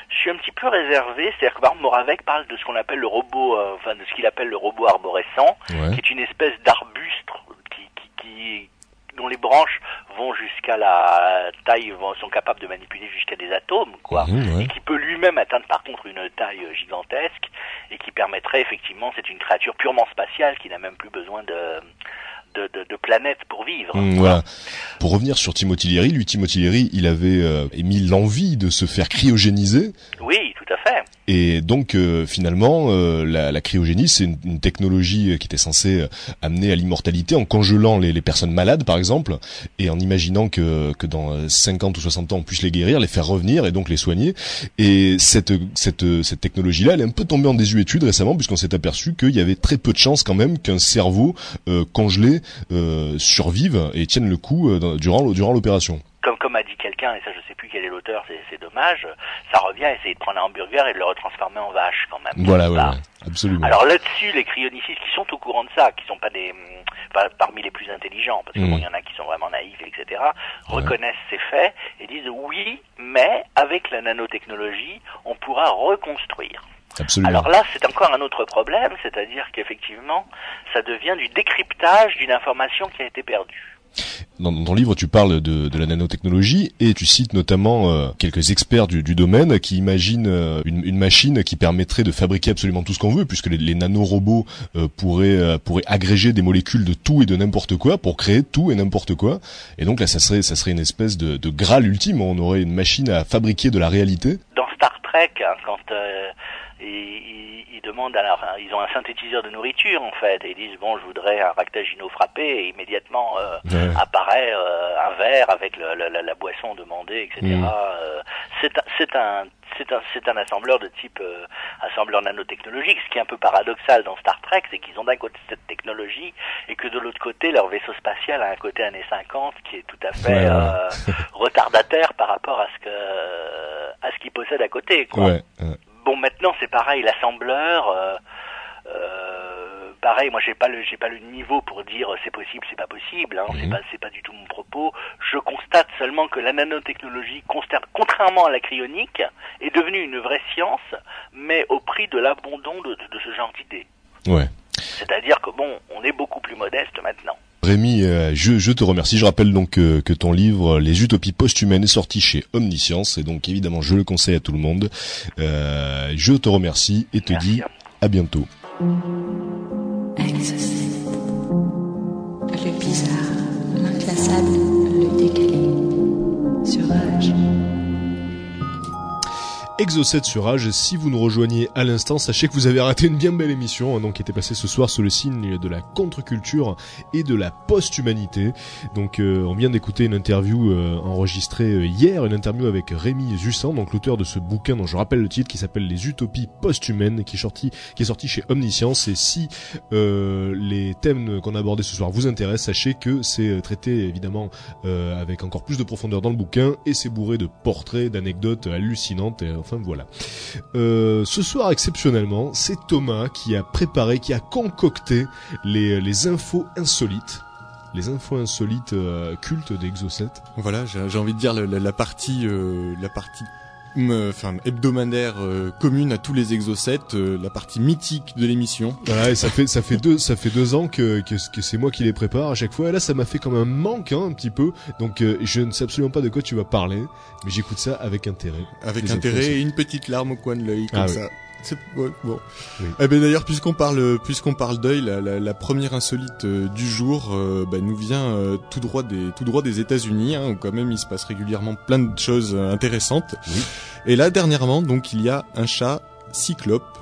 je suis un petit peu réservé. C'est-à-dire que par exemple, Moravec parle de ce qu'on appelle le robot, euh, enfin de ce qu'il appelle le robot arborescent, ouais. qui est une espèce d'arbuste qui, qui, qui- dont les branches vont jusqu'à la taille, vont- sont capables de manipuler jusqu'à des atomes, quoi. Ouais. Et qui peut lui-même atteindre par contre une taille euh, gigantesque et qui permettrait effectivement, c'est une créature purement spatiale qui n'a même plus besoin de, de, de, de planète pour vivre. Mm, voilà. Pour revenir sur Timothy Leary, lui Timothy Leary, il avait euh, émis l'envie de se faire cryogéniser Oui. Et donc euh, finalement euh, la, la cryogénie c'est une, une technologie euh, qui était censée euh, amener à l'immortalité en congelant les, les personnes malades par exemple et en imaginant que, que dans euh, 50 ou 60 ans on puisse les guérir, les faire revenir et donc les soigner et cette, cette, cette technologie là elle est un peu tombée en désuétude récemment puisqu'on s'est aperçu qu'il y avait très peu de chances quand même qu'un cerveau euh, congelé euh, survive et tienne le coup euh, durant, durant l'opération. Quelqu'un, et ça je sais plus quel est l'auteur, c'est, dommage, ça revient à essayer de prendre un hamburger et de le retransformer en vache quand même. Voilà, ouais, ouais, absolument. Alors là-dessus, les cryonicistes qui sont au courant de ça, qui sont pas des, pas parmi les plus intelligents, parce que Mhm. bon, il y en a qui sont vraiment naïfs, etc., reconnaissent ces faits et disent oui, mais avec la nanotechnologie, on pourra reconstruire. absolument. Alors là, c'est encore un autre problème, c'est-à-dire qu'effectivement, ça devient du décryptage d'une information qui a été perdue. Dans, ton livre, tu parles de, de la nanotechnologie et tu cites notamment euh, quelques experts du, du domaine qui imaginent euh, une, une machine qui permettrait de fabriquer absolument tout ce qu'on veut, puisque les, les nanorobots euh, pourraient, euh, pourraient agréger des molécules de tout et de n'importe quoi pour créer tout et n'importe quoi. Et donc là, ça serait, ça serait une espèce de, de graal ultime. On aurait une machine à fabriquer de la réalité. Dans Star Trek, hein, quand euh, ils, ils- demandent, hein, ils ont un synthétiseur de nourriture en fait, et ils disent bon, je voudrais un ractagino frappé, et immédiatement euh, Ouais. apparaît euh, un verre avec le- le- la, la boisson demandée, etc. Mm. Euh, c'est un, c'est un, c'est un, c'est un assembleur de type euh, assembleur nanotechnologique. Ce qui est un peu paradoxal dans Star Trek, c'est qu'ils ont d'un côté cette technologie et que de l'autre côté, leur vaisseau spatial a un côté années 50 qui est tout à fait ouais. euh, retardataire par rapport à ce que à ce qu'ils possèdent à côté. Quoi. Ouais. ouais. Maintenant c'est pareil, l'assembleur. Euh, euh, pareil, moi j'ai pas le j'ai pas le niveau pour dire euh, c'est possible, c'est pas possible. Hein, C'est Mhm. pas c'est pas du tout mon propos. Je constate seulement que la nanotechnologie, contrairement à la cryonique, est devenue une vraie science, mais au prix de l'abandon de, de, de ce genre d'idées. Ouais. C'est-à-dire que bon, on est beaucoup plus modeste maintenant. Rémi, euh, je, te remercie. Je rappelle donc que, que ton livre Les Utopies posthumaines est sorti chez Omniscience et donc évidemment je le conseille à tout le monde. Euh, je te remercie et te dis à bientôt. Exo7 sur Rage, si vous nous rejoignez à l'instant, sachez que vous avez raté une bien belle émission, hein, donc qui était passée ce soir sous le signe de la contre-culture et de la post-humanité. Donc euh, on vient d'écouter une interview euh, enregistrée euh, hier, une interview avec Rémi Jussan, donc l'auteur de ce bouquin dont je rappelle le titre qui s'appelle Les Utopies post-humaines, qui est sorti, qui est sorti chez Omniscience. Et si les thèmes qu'on a abordés ce soir vous intéressent, sachez que c'est traité évidemment avec encore plus de profondeur dans le bouquin et c'est bourré de portraits, d'anecdotes hallucinantes. Enfin voilà. Euh, ce soir exceptionnellement, c'est Thomas qui a préparé, qui a concocté les, les infos insolites. Les infos insolites euh, cultes d'Exo7. Voilà, j'ai envie de dire la, partie, euh, la partie, euh, enfin hebdomadaire euh, commune à tous les exocets, euh, la partie mythique de l'émission. Voilà, et ça fait ça fait deux ça fait deux ans que que, que c'est moi qui les prépare à chaque fois. Et là, ça m'a fait comme un manque hein, un petit peu. Donc euh, je ne sais absolument pas de quoi tu vas parler, mais j'écoute ça avec intérêt. Avec Les intérêt et une petite larme au coin de l'œil, comme Ah oui. ça. Ouais, bon. Oui. Eh ben d'ailleurs, puisqu'on parle, puisqu'on parle deuil, la, la, la première insolite euh, du jour euh, bah, nous vient euh, tout droit des, tout droit des États-Unis, hein, où quand même il se passe régulièrement plein de choses intéressantes. Oui. Et là, dernièrement, donc il y a un chat cyclope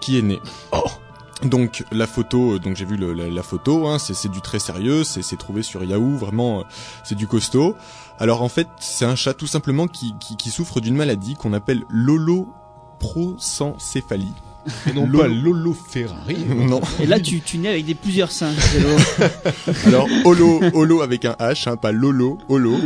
qui est né. Oh. Donc la photo, donc j'ai vu le- la, la photo, hein, c'est c'est du très sérieux, c'est c'est trouvé sur Yahoo, vraiment, c'est du costaud. Alors en fait, c'est un chat tout simplement qui, qui, qui souffre d'une maladie qu'on appelle l'holoprosencéphalie. Et non Lolo. pas Lolo Ferrari. non. Et là, tu, tu nais avec des plusieurs seins. Alors holo, holo avec un H, hein, pas lolo, holo.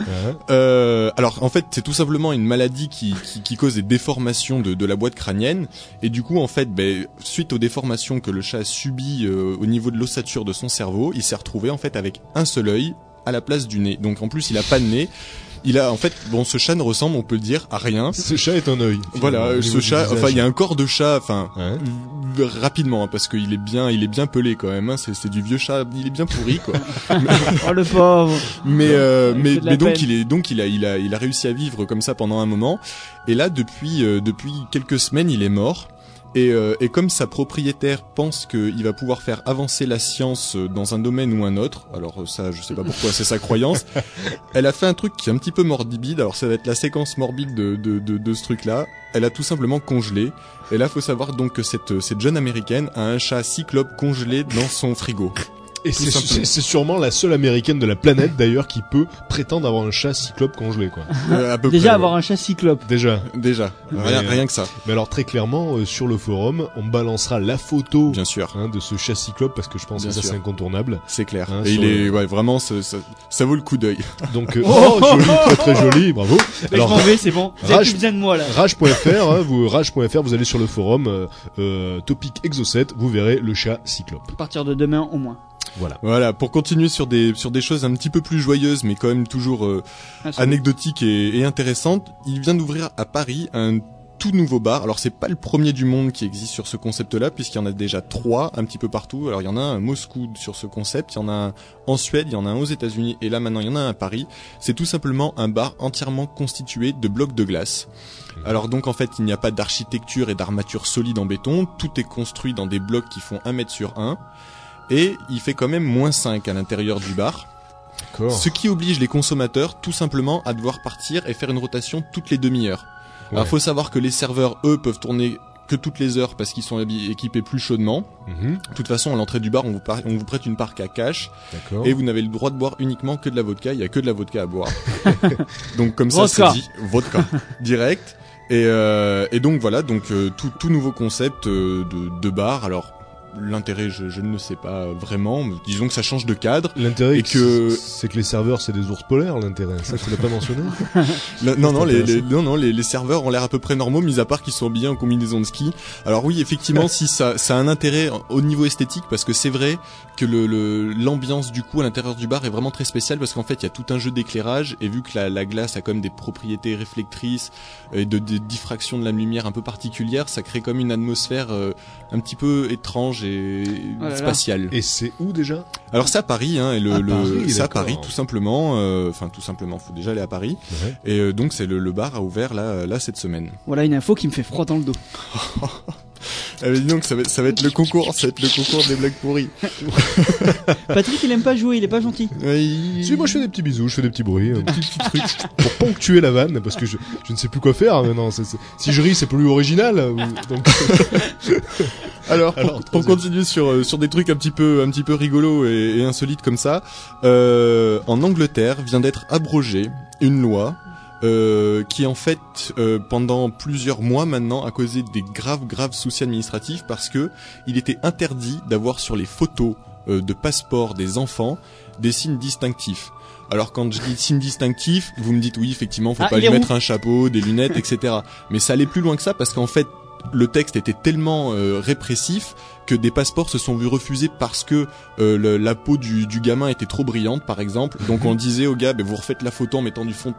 Euh, alors en fait c'est tout simplement une maladie qui, qui, qui cause des déformations de, de la boîte crânienne et du coup en fait ben, suite aux déformations que le chat a subies euh, au niveau de l'ossature de son cerveau, il s'est retrouvé en fait avec un seul œil à la place du nez. Donc en plus il a pas de nez. Il a en fait bon ce chat ne ressemble on peut le dire à rien. Ce chat est un œil. Voilà, ce chat, visage. enfin il y a un corps de chat, enfin v- rapidement hein, parce qu'il est bien, il est bien pelé quand même. Hein, c'est c'est du vieux chat, il est bien pourri quoi. Oh le pauvre. mais euh, mais, mais donc il est donc il a il a il a réussi à vivre comme ça pendant un moment et là depuis euh, depuis quelques semaines il est mort et, euh, et comme sa propriétaire pense qu'il va pouvoir faire avancer la science euh, dans un domaine ou un autre, alors euh, ça je sais pas pourquoi c'est sa croyance, elle a fait un truc qui est un petit peu morbide, alors ça va être la séquence morbide de, de, de, de ce truc là, elle a tout simplement congelé, et là faut savoir donc que cette, cette jeune américaine a un chat cyclope congelé dans son frigo. Et c'est simplement. c'est- c'est sûrement la seule américaine de la planète d'ailleurs qui peut prétendre avoir un chat cyclope congelé quoi. Euh, à peu Déjà près, avoir ouais. un chat cyclope. Déjà. Déjà, rien, Mais, rien que ça, Mais alors très clairement euh, sur le forum, on balancera la photo bien sûr. hein, de ce chat cyclope parce que je pense Bien que ça c'est incontournable. C'est clair. Hein, et il est, ouais, vraiment, ça, ça, ça vaut le coup d'œil. Donc euh, oh, joli, très très joli, bravo. Mais je m'en vais, c'est bon. Vous avez Rage- plus besoin de moi là. Rage.fr, hein, vous rage.fr, vous allez sur le forum euh, euh, topic Exo7, vous verrez le chat cyclope. À partir de demain au moins. Voilà. Voilà, pour continuer sur des sur des choses un petit peu plus joyeuses, mais quand même toujours euh, anecdotiques et, et intéressantes, il vient d'ouvrir à Paris un tout nouveau bar. Alors c'est pas le premier du monde qui existe sur ce concept-là, puisqu'il y en a déjà trois un petit peu partout. Alors il y en a un à Moscou sur ce concept, il y en a un en Suède, il y en a un aux États-Unis, et là maintenant il y en a un à Paris. C'est tout simplement un bar entièrement constitué de blocs de glace. Alors donc en fait il n'y a pas d'architecture et d'armature solide en béton, tout est construit dans des blocs qui font 1 mètre sur 1 et il fait quand même moins 5 à l'intérieur du bar, ce qui oblige les consommateurs tout simplement à devoir partir et faire une rotation toutes les demi-heures. Alors Ouais. faut savoir que les serveurs eux peuvent tourner que toutes les heures parce qu'ils sont équipés plus chaudement. Mhm, De toute façon, à l'entrée du bar, on vous, par- on vous prête une parc à cash et vous n'avez le droit de boire uniquement que de la vodka. Il y a que de la vodka à boire. donc comme ça, c'est dit vodka direct. Et, euh, et donc voilà, donc euh, tout, tout nouveau concept euh, de, de bar. Alors l'intérêt, je, je ne le sais pas vraiment. mais Disons que ça change de cadre. L'intérêt et que c'est que les serveurs c'est des ours polaires l'intérêt. Ça tu l'as pas mentionné non, non, les, les- non, non, les, les serveurs ont l'air à peu près normaux, mis à part qu'ils sont habillés en combinaison de ski. Alors oui, effectivement, si ça, ça a un intérêt au niveau esthétique, parce que c'est vrai que le le- l'ambiance du coup à l'intérieur du bar est vraiment très spéciale, parce qu'en fait, il y a tout un jeu d'éclairage, et vu que la, la glace a quand même des propriétés réflectrices et de, de diffraction de la lumière un peu particulière, ça crée comme une atmosphère euh, un petit peu étrange et Oh spatiale. Et c'est où déjà? Alors c'est à Paris, hein, et le, À le- Paris, c'est à. Paris tout simplement. euh, Enfin tout simplement, faut déjà aller à Paris. Ouais. Et euh, donc c'est le, le bar a ouvert là, là cette semaine. Voilà une info qui me fait froid dans le dos. Ah, mais dis donc ça va, ça va être le concours, ça va être le concours des blagues pourries. Patrick il aime pas jouer, il est pas gentil. Oui. Si moi je fais des petits bisous, je fais des petits bruits, un petit, petit truc pour ponctuer la vanne parce que je, je ne sais plus quoi faire maintenant. c'est- c'est- si je ris c'est plus original. Donc Alors, pour, Alors, troisième. continuer sur euh, sur des trucs un petit peu un petit peu rigolos et, et insolites comme ça, euh, en Angleterre vient d'être abrogée une loi. euh, qui en fait euh, pendant plusieurs mois maintenant a causé des graves graves soucis administratifs parce que il était interdit d'avoir sur les photos euh, de passeport des enfants des signes distinctifs. Alors quand je dis signes distinctifs, vous me dites oui effectivement faut Ah, pas lui mettre un chapeau, des lunettes, etc. Mais ça allait plus loin que ça parce qu'en fait le texte était tellement euh, répressif que des passeports se sont vus refuser parce que euh, le- la peau du, du gamin était trop brillante, par exemple. Donc on disait au gars, ben, vous refaites la photo en mettant du fond de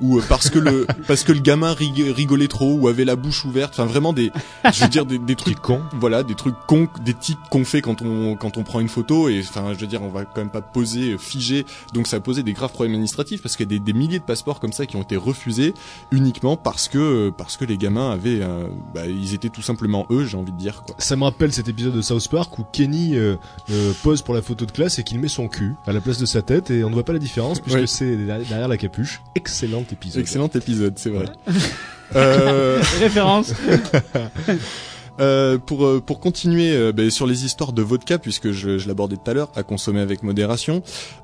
ou euh, parce que le parce que le gamin rig- rigolait trop ou avait la bouche ouverte. Enfin vraiment des, je veux dire des, des trucs Truc con. voilà des trucs cons des tics qu'on fait quand on quand on prend une photo et enfin je veux dire on va quand même pas poser euh, figé donc ça a posé des graves problèmes administratifs parce qu'il y a des, des milliers de passeports comme ça qui ont été refusés uniquement parce que euh, parce que les gamins avaient euh, bah, ils étaient tout simplement eux j'ai envie de dire quoi Ça me rappelle cet épisode de South Park où Kenny euh, euh, pose pour la photo de classe et qu'il met son cul à la place de sa tête et on ne voit pas la différence puisque Ouais. c'est derrière derrière la capuche. Excellent épisode. excellent épisode c'est vrai euh, Référence. Euh, pour euh, pour continuer euh, ben, sur les histoires de vodka puisque je, je l'abordais tout à l'heure à consommer avec modération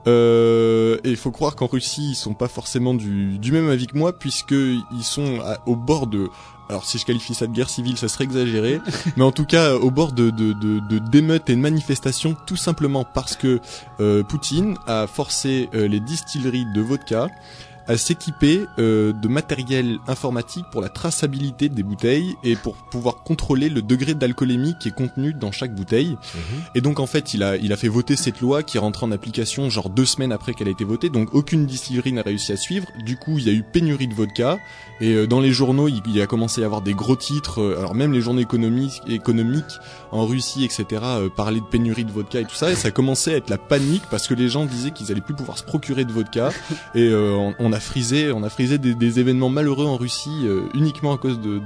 euh, et il faut croire qu'en Russie ils sont pas forcément du du même avis que moi puisque ils sont à- au bord de alors si je qualifie ça de guerre civile, ça serait exagéré, mais en tout cas au bord de de de de- d'émeutes et de manifestations, tout simplement parce que euh, Poutine a forcé euh, les distilleries de vodka à s'équiper euh, de matériel informatique pour la traçabilité des bouteilles et pour pouvoir contrôler le degré d'alcoolémie qui est contenu dans chaque bouteille. Mhm. Et donc en fait, il a il a fait voter cette loi qui est rentrée en application genre deux semaines après qu'elle a été votée. Donc aucune distillerie n'a réussi à suivre. Du coup, il y a eu pénurie de vodka et euh, dans les journaux, il, il a commencé à y avoir des gros titres. euh, alors même les journaux économiques économiques en Russie, etc. euh, parlaient de pénurie de vodka et tout ça. Et ça commençait à être la panique parce que les gens disaient qu'ils allaient plus pouvoir se procurer de vodka. Et euh, on, on a frisé, on a frisé des, des événements malheureux en Russie euh, uniquement à cause de.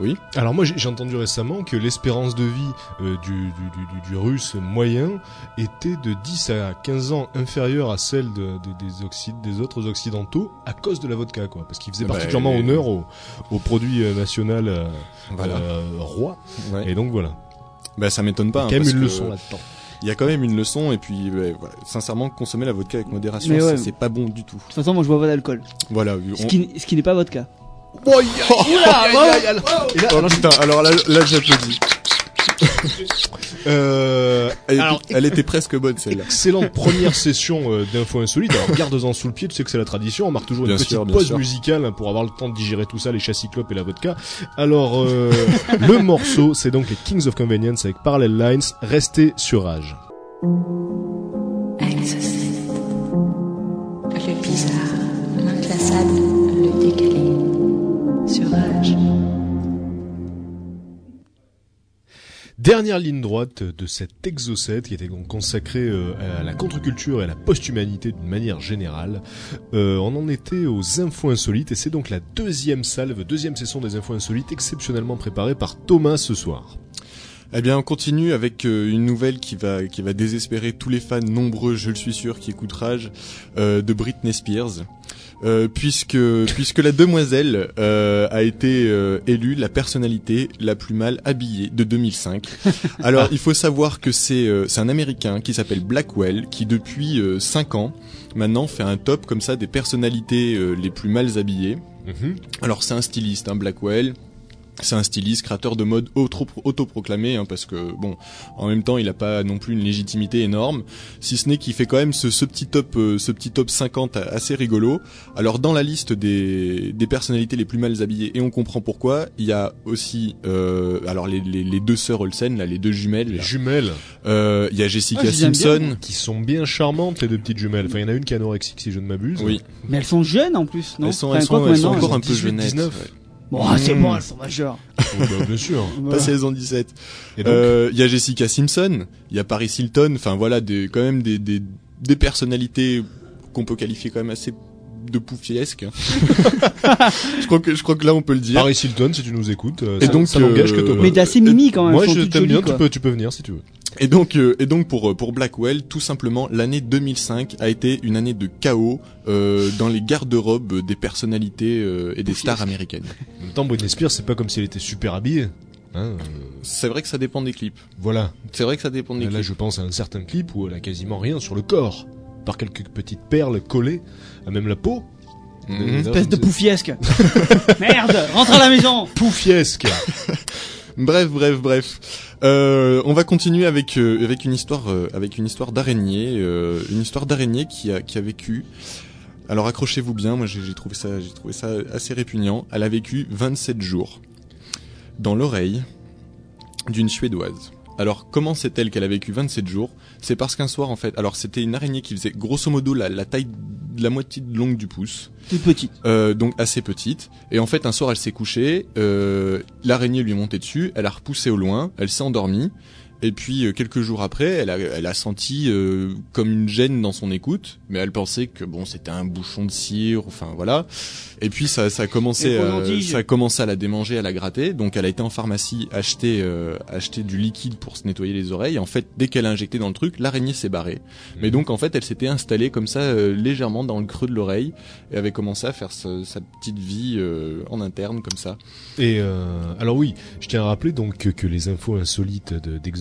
Oui. Alors moi j'ai j'ai entendu récemment que l'espérance de vie euh, du, du, du, du- du russe moyen était de 10 à 15 ans inférieure à celle de, de- des, occid- des autres occidentaux à cause de la vodka quoi parce qu'il faisait Bah, particulièrement honneur au, au produit euh, national euh, Voilà. euh, roi Ouais. et donc voilà Bah ça m'étonne pas. il y a hein, quand même une que- leçon là-dedans. Il y a quand même une leçon et puis ouais, voilà, sincèrement consommer la vodka avec modération ouais. c'est- pas bon du tout. De toute façon, moi je bois pas d'alcool. Voilà. Ce qui, ce qui n'est pas vodka. Oh, putain, alors là, là j'applaudis. Euh, Elle, Alors, était- elle était presque bonne celle-là. excellente première session euh, d'infos insolites. Alors garde-en sous le pied, tu sais que c'est la tradition. On marque toujours une Bien petite sûr, bien pause sûr. musicale pour avoir le temps de digérer tout ça, les chats cyclopes et la vodka. Alors euh, le morceau, c'est donc les Kings of Convenience avec Parallel Lines. Restez sur Rage. Exocet. Le bizarre, l'inclassable. Sur Rage. Dernière ligne droite de cet exocet qui était donc consacré euh, à la contre-culture et à la post-humanité d'une manière générale. Euh, on en était aux infos insolites et c'est donc la deuxième salve, deuxième session des infos insolites exceptionnellement préparée par Thomas ce soir. Eh bien, on continue avec euh, une nouvelle qui va qui va désespérer tous les fans nombreux, je le suis sûr, qui écoutent Rage, euh, de Britney Spears. Euh, puisque puisque la demoiselle euh, a été euh, élue la personnalité la plus mal habillée de 2005. Alors il faut savoir que c'est euh, c'est un américain qui s'appelle Blackwell qui depuis 5 ans maintenant fait un top comme ça des personnalités euh, les plus mal habillées. Alors c'est un styliste, un Blackwell. C'est un styliste, créateur de mode auto- autoproclamé, hein, parce que bon, en même temps, il a pas non plus une légitimité énorme. Si ce n'est qu'il fait quand même ce, ce petit top, euh, ce petit top 50 assez rigolo. Alors dans la liste des, des personnalités les plus mal habillées, et on comprend pourquoi, il y a aussi, euh, alors les, les, les deux sœurs Olsen, là, les deux jumelles. Les là. jumelles Euh, Il y a Jessica Ah, bien, Simpson. qui sont bien charmantes les deux petites jumelles. Enfin, il y en a une qui est anorexique si je ne m'abuse. Oui, Mais elles sont jeunes en plus, non elles sont, Enfin, elles sont, elles sont encore un elles peu ont 18, jeunettes. 19. ouais. Bon, ah, c'est Mm. bon, elles sont majeures. Oh, bah, bien sûr. Pas 16 ans 17. Et donc, Euh, Il y a Jessica Simpson, il y a Paris Hilton, enfin voilà, des, quand même des, des, des personnalités qu'on peut qualifier quand même assez de poufiesques. je crois que je crois que là on peut le dire. Paris Hilton, si tu nous écoutes, euh, Et ça, donc, ça n'engage que euh, Thomas. Mais d'assez mimi quand même. Moi, je t'aime bien, tu peux, tu peux venir si tu veux. Et donc euh, et donc pour pour Blackwell, tout simplement, l'année 2005 a été une année de chaos euh, dans les garde-robes des personnalités euh, et des stars américaines. En même temps, Britney Spears, c'est pas comme si elle était super habillée. Hein, euh, C'est vrai que ça dépend des clips. voilà. C'est vrai que ça dépend des Là, clips. je pense à un certain clip où elle a quasiment rien sur le corps. Par quelques petites perles collées à même la peau. Mhm. Espèce de poufiesque. Merde, rentre à la maison. Poufiesque. Bref, bref, bref. Euh, on va continuer avec euh, avec une histoire euh, avec une histoire d'araignée, une histoire d'araignée qui a qui a vécu. Alors accrochez-vous bien, moi j'ai trouvé ça j'ai trouvé ça assez répugnant. Elle a vécu 27 jours dans l'oreille d'une suédoise. Alors comment sait-elle qu'elle a vécu 27 jours? C'est parce qu'un soir en fait, alors c'était une araignée qui faisait grosso modo la, la taille de la moitié de longue du pouce, Toute petite. euh, donc assez petite. Et en fait un soir elle s'est couchée, euh, l'araignée lui est montée dessus, elle a repoussé au loin, elle s'est endormie. Et puis euh, quelques jours après, elle a, elle a senti euh, comme une gêne dans son écoute, mais elle pensait que bon c'était un bouchon de cire, enfin voilà. Et puis ça, ça a commencé, Roland-Tige. ça a commencé à la démanger, à la gratter. Donc elle a été en pharmacie acheter, euh, acheter du liquide pour se nettoyer les oreilles. En fait, dès qu'elle a injecté dans le truc, l'araignée s'est barrée. Mais donc en fait, elle s'était installée comme ça euh, légèrement dans le creux de l'oreille et avait commencé à faire sa, sa petite vie euh, en interne comme ça. Et euh, alors oui, je tiens à rappeler donc que, que les infos insolites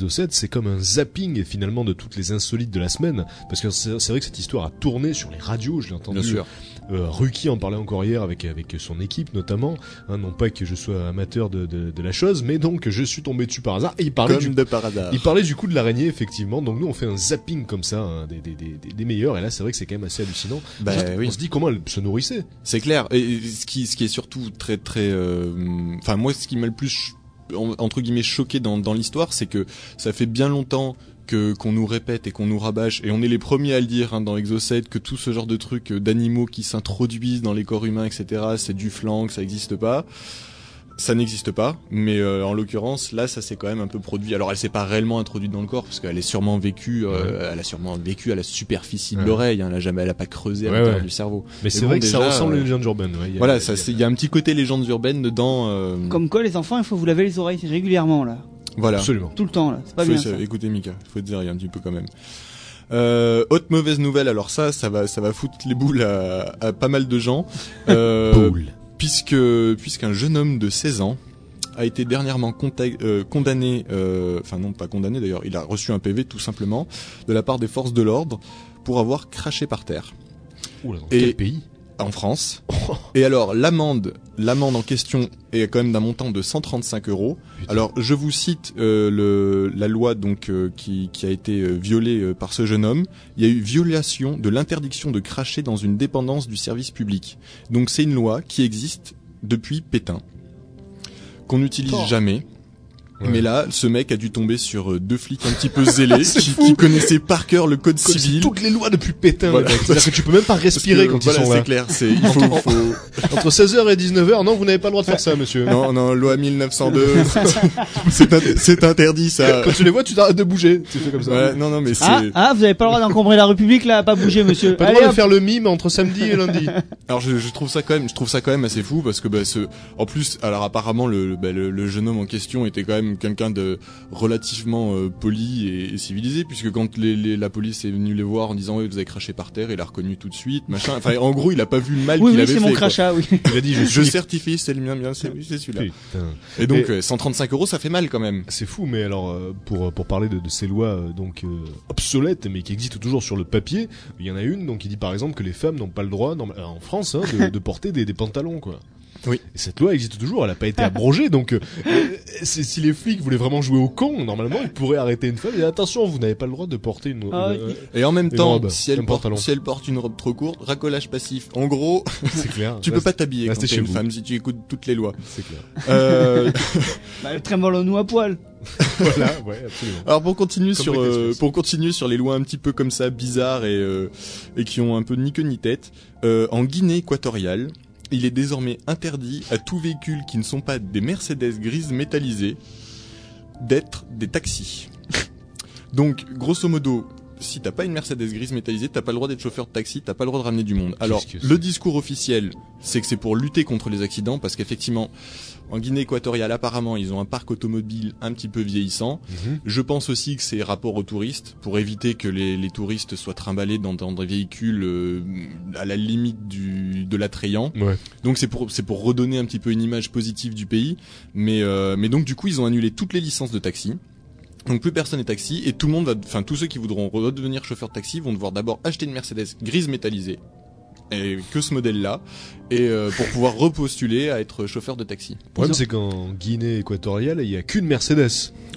c'est comme un zapping finalement de toutes les insolites de la semaine, parce que c'est vrai que cette histoire a tourné sur les radios, je l'ai entendu. Bien sûr. Euh, Ruki en parlait encore hier avec avec son équipe notamment. Hein, non pas que je sois amateur de, de, de la chose, mais donc je suis tombé dessus par hasard. Et il parlait Comme du de par hasard. il parlait du coup de l'araignée effectivement. Donc nous on fait un zapping comme ça, hein, des, des, des, des- des meilleurs. Et là c'est vrai que c'est quand même assez hallucinant. Bah on, se- oui. on se dit comment elle se nourrissait. C'est clair. Et ce qui, ce qui est surtout très, très, euh, enfin moi, ce qui m'a le plus entre guillemets choqué dans, dans l'histoire, c'est que ça fait bien longtemps que qu'on nous répète et qu'on nous rabâche, et on est les premiers à le dire hein, dans Exocet, que tout ce genre de trucs euh, d'animaux qui s'introduisent dans les corps humains, etc., c'est du flanc, que ça n'existe pas. Ça n'existe pas, mais euh, en l'occurrence, là, ça s'est quand même un peu produit. Alors, elle s'est pas réellement introduite dans le corps, parce qu'elle est sûrement vécue, euh, elle a sûrement vécu à la superficie de Ouais. l'oreille. Hein, elle a jamais, elle a pas creusé à Ouais, l'intérieur ouais. du cerveau. Mais c'est bon, vrai que ça ressemble à euh, une légende urbaine. ouais. Il y a- Voilà, il y a- ça, c'est- il y a un petit côté légende urbaine dedans. euh, Comme quoi, les enfants, il faut vous laver les oreilles régulièrement, là. voilà. Absolument. Tout le temps, là. C'est pas Faut- bien, ça. écoutez Mika, faut te dire, il y a un petit peu quand même. Euh, autre mauvaise nouvelle, alors ça, ça va, ça va foutre les boules à, à pas mal de gens, euh, Boule. Puisque puisqu'un jeune homme de 16 ans a été dernièrement euh, condamné, euh, enfin non pas condamné d'ailleurs, il a reçu un PV tout simplement de la part des forces de l'ordre pour avoir craché par terre. Oula, dans Et- quel pays? En France. Et alors l'amende, l'amende en question est quand même d'un montant de 135 euros. Putain. Alors je vous cite euh, le, la loi donc euh, qui, qui a été euh, violée par ce jeune homme. Il y a eu violation de l'interdiction de cracher dans une dépendance du service public. Donc c'est une loi qui existe depuis Pétain qu'on n'utilise jamais. Ouais. Mais là, ce mec a dû tomber sur euh, deux flics un petit peu zélés C'est qui, connaissaient par cœur le code Comme civil. toutes les lois depuis Pétain. Voilà. C'est-à-dire que tu peux même pas respirer que, quand voilà, ils sont c'est là. clair, c'est il faut, faut, Entre 16h et 19h, non, vous n'avez pas le droit de faire ça, monsieur. Non, non, loi 1902. c'est int- c'est interdit, ça. Quand tu les vois, tu t'arrêtes de bouger. Tu fais comme ça. Ouais, non, non, mais c'est. Ah, ah, vous avez pas le droit d'encombrer la République, là, à pas bouger, monsieur. Pas le droit de faire le mime entre samedi et lundi. Alors, je, je trouve ça quand même, je trouve ça quand même assez fou parce que, bah, ce, en plus, alors apparemment, le, bah, le, le jeune homme en question était quand même quelqu'un de relativement euh, poli et, et civilisé, puisque quand les, les- la police est venue les voir en disant, ouais, vous avez craché par terre, il a reconnu tout de suite, machin. Enfin, en gros, il a pas vu le mal Oui, qu'il oui, avait c'est fait. mon quoi. crachat, oui. Il a dit, je certifie, c'est le mien, bien, c'est oui, c'est celui-là. Et donc, Et- euh, 135 euros, ça fait mal quand même. C'est fou, mais alors euh, pour pour parler de, de ces lois donc euh, obsolètes, mais qui existent toujours sur le papier, il y en a une donc qui dit par exemple que les femmes n'ont pas le droit en France hein, de, de porter des, des pantalons quoi. Oui. Et cette loi existe toujours, elle n'a pas été abrogée, donc euh, euh, si les flics voulaient vraiment jouer au con, normalement ils pourraient arrêter une femme et attention, vous n'avez pas le droit de porter une. Ah une- oui. Et en même temps, robe, si elle porte, si elle porte une robe trop courte, racolage passif. En gros, c'est clair. tu peux Reste- pas t'habiller quand t'es chez une vous. femme si tu écoutes toutes les lois. C'est clair. Euh, Bah, Trémolo-nous à poil. voilà, ouais, absolument. alors pour continuer Comme sur euh, pour continuer sur les lois un petit peu comme ça bizarres et euh, et qui ont un peu ni queue ni tête, euh, en Guinée équatoriale, il est désormais interdit à tout véhicule qui ne sont pas des Mercedes grises métallisées d'être des taxis. Donc grosso modo, si t'as pas une Mercedes grise métallisée, t'as pas le droit d'être chauffeur de taxi, t'as pas le droit de ramener du monde. Alors, le discours officiel, c'est que c'est pour lutter contre les accidents, parce qu'effectivement, en Guinée équatoriale, apparemment, ils ont un parc automobile un petit peu vieillissant. Mhm. Je pense aussi que c'est rapport aux touristes, pour éviter que les, les touristes soient trimballés dans, dans des véhicules euh, à la limite du, de l'attrayant. Ouais. Donc c'est pour c'est pour redonner un petit peu une image positive du pays, mais euh, mais donc du coup ils ont annulé toutes les licences de taxi. Donc plus personne n'est taxi et tout le monde va, enfin tous ceux qui voudront redevenir chauffeur de taxi vont devoir d'abord acheter une Mercedes grise métallisée et que ce modèle-là, et euh, pour pouvoir repostuler à être chauffeur de taxi. Le problème, c'est qu'en Guinée équatoriale, il y a qu'une Mercedes.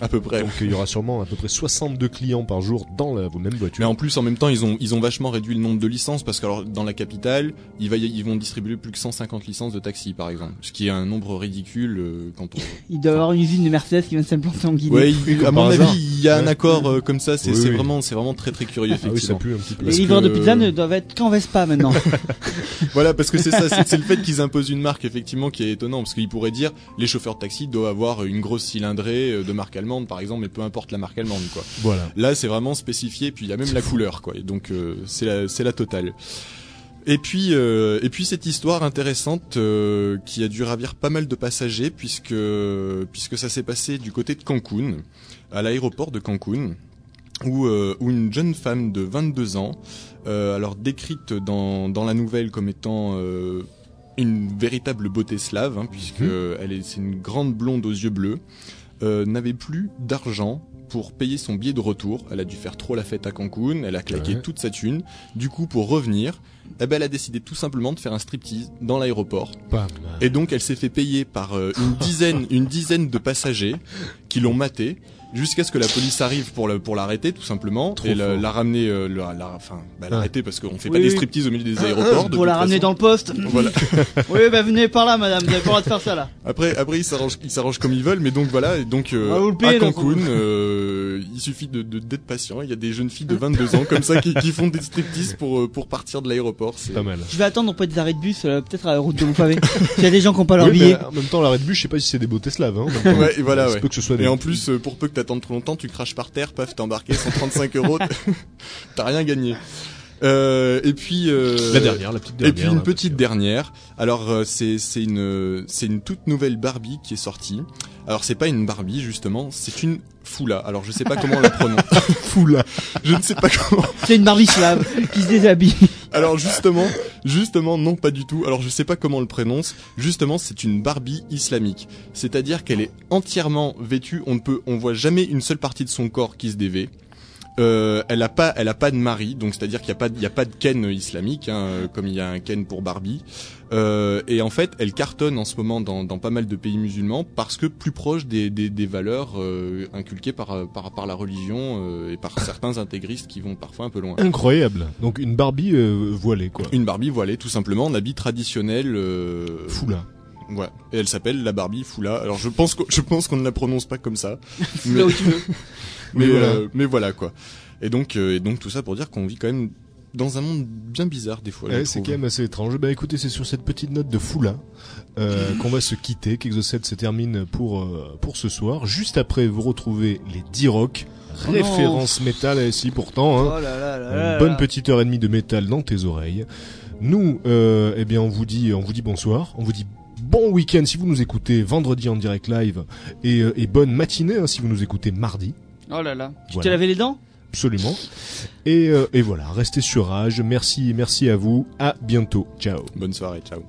À peu près. Donc il y aura sûrement à peu près 62 clients par jour dans la même Mais voiture. en plus, en même temps, ils ont ils ont vachement réduit le nombre de licences parce que alors dans la capitale, il va y- ils vont distribuer plus que 150 licences de taxi par exemple, ce qui est un nombre ridicule euh, quand on. Il doit y avoir une usine de Mercedes qui vient de s'implanter en Guinée. Ouais, Oui, il- à mon avis, il y a un Ouais. accord euh, comme ça. C'est Oui, c'est oui. vraiment c'est vraiment très très curieux Ah oui, ça effectivement. pue un petit peu. Les parce livreurs de pizza ne doivent être qu'en Vespa maintenant. Voilà, parce que c'est ça, c'est c'est le fait qu'ils imposent une marque effectivement qui est étonnant, parce qu'ils pourraient dire les chauffeurs de taxi doivent avoir une grosse cylindrée euh, de marque allemande par exemple, mais peu importe la marque allemande quoi. Voilà. Là, c'est vraiment spécifié, puis il y a même la couleur, quoi. Et donc, euh, c'est la, c'est la totale. Et puis, euh, et puis cette histoire intéressante euh, qui a dû ravir pas mal de passagers, puisque puisque ça s'est passé du côté de Cancun, à l'aéroport de Cancun, où où une jeune femme de 22 ans, euh, alors décrite dans dans la nouvelle comme étant euh, une véritable beauté slave, hein, puisque Mhm. elle est c'est une grande blonde aux yeux bleus, euh, n'avait plus d'argent pour payer son billet de retour. Elle a dû faire trop la fête à Cancun, elle a claqué Ouais. toute sa thune. Du coup, pour revenir, eh ben, elle a décidé tout simplement de faire un striptease dans l'aéroport. Et donc, elle s'est fait payer par euh, une dizaine, une dizaine de passagers qui l'ont maté jusqu'à ce que la police arrive pour le, pour l'arrêter tout simplement Trop et la, la ramener, euh, la, la- enfin, bah, l'arrêter parce qu'on fait Oui, pas des striptease au milieu des aéroports. de Pour la toute ramener façon. dans le poste. Voilà. oui, bah venez par là, madame. Vous avez pas le droit de faire ça là. Après, après ils s'arrangent, ils s'arrangent comme ils veulent, mais donc voilà, et donc euh, à Cancun, euh, il suffit de de- d'être patient. Il y a des jeunes filles de 22 ans comme ça qui, qui font des striptease pour euh, pour partir de l'aéroport. C'est Pas mal. Je vais attendre auprès des arrêts de bus, euh, peut-être à la route de Montpavé. S'il y a des gens qui ont pas leur Oui, billet. mais en même temps, l'arrêt de bus, je sais pas si c'est des beautés slaves. Hein. Ouais, et voilà, Il ouais. peut que ce soit des... Et en plus, pour peu que t'attendes trop longtemps, tu craches par terre, paf, t'es embarqué, 135 euros, t'as rien gagné. Euh, et puis euh, la dernière, la petite Et dernière. puis une là, petite dernière. Alors euh, c'est c'est une c'est une toute nouvelle Barbie qui est sortie. Alors c'est pas une Barbie justement, c'est une Foula. Alors je sais pas comment on la prononce. que- Fou là. Je ne sais pas comment. C'est une Barbie slave qui se déshabille. Alors justement, justement non pas du tout. Alors je sais pas comment on le prononce. Justement, c'est une Barbie islamique. C'est-à-dire qu'elle est entièrement vêtue, on ne peut on voit jamais une seule partie de son corps qui se dévait. Euh, elle a pas, elle a pas de mari, donc c'est-à-dire qu'il y a pas, il y a pas de ken islamique, hein, euh, comme il y a un ken pour Barbie. Euh, et en fait, elle cartonne en ce moment dans, dans pas mal de pays musulmans parce que plus proche des, des, des valeurs euh, inculquées par, par par la religion euh, et par certains intégristes qui vont parfois un peu loin. Incroyable. Donc une Barbie euh, voilée, quoi. Une Barbie voilée, tout simplement, en habit traditionnel. Euh, Fou là. Ouais. Et elle s'appelle la Barbie Foula. Alors je pense que je pense qu'on ne la prononce pas comme ça. mais, mais, Mais voilà. euh, mais voilà quoi. Et donc euh, et donc tout ça pour dire qu'on vit quand même dans un monde bien bizarre des fois. Ouais, c'est quand même assez étrange. Bah écoutez, c'est sur cette petite note de Foula euh, qu'on va se quitter, qu'Exocet se termine pour euh, pour ce soir. Juste après, vous retrouvez les D-Rock, Oh référence métal, et si pourtant, hein, Oh là là là une là bonne là. petite heure et demie de métal dans tes oreilles. Nous, euh, eh bien, on vous dit, on vous dit bonsoir, on vous dit bon week-end si vous nous écoutez vendredi en direct live et, euh, et bonne matinée hein, si vous nous écoutez mardi. Oh là là. Tu Voilà. t'es lavé les dents? Absolument. Et, euh, et voilà, restez sur Rage. Merci, merci à vous. À bientôt. Ciao. Bonne soirée, ciao.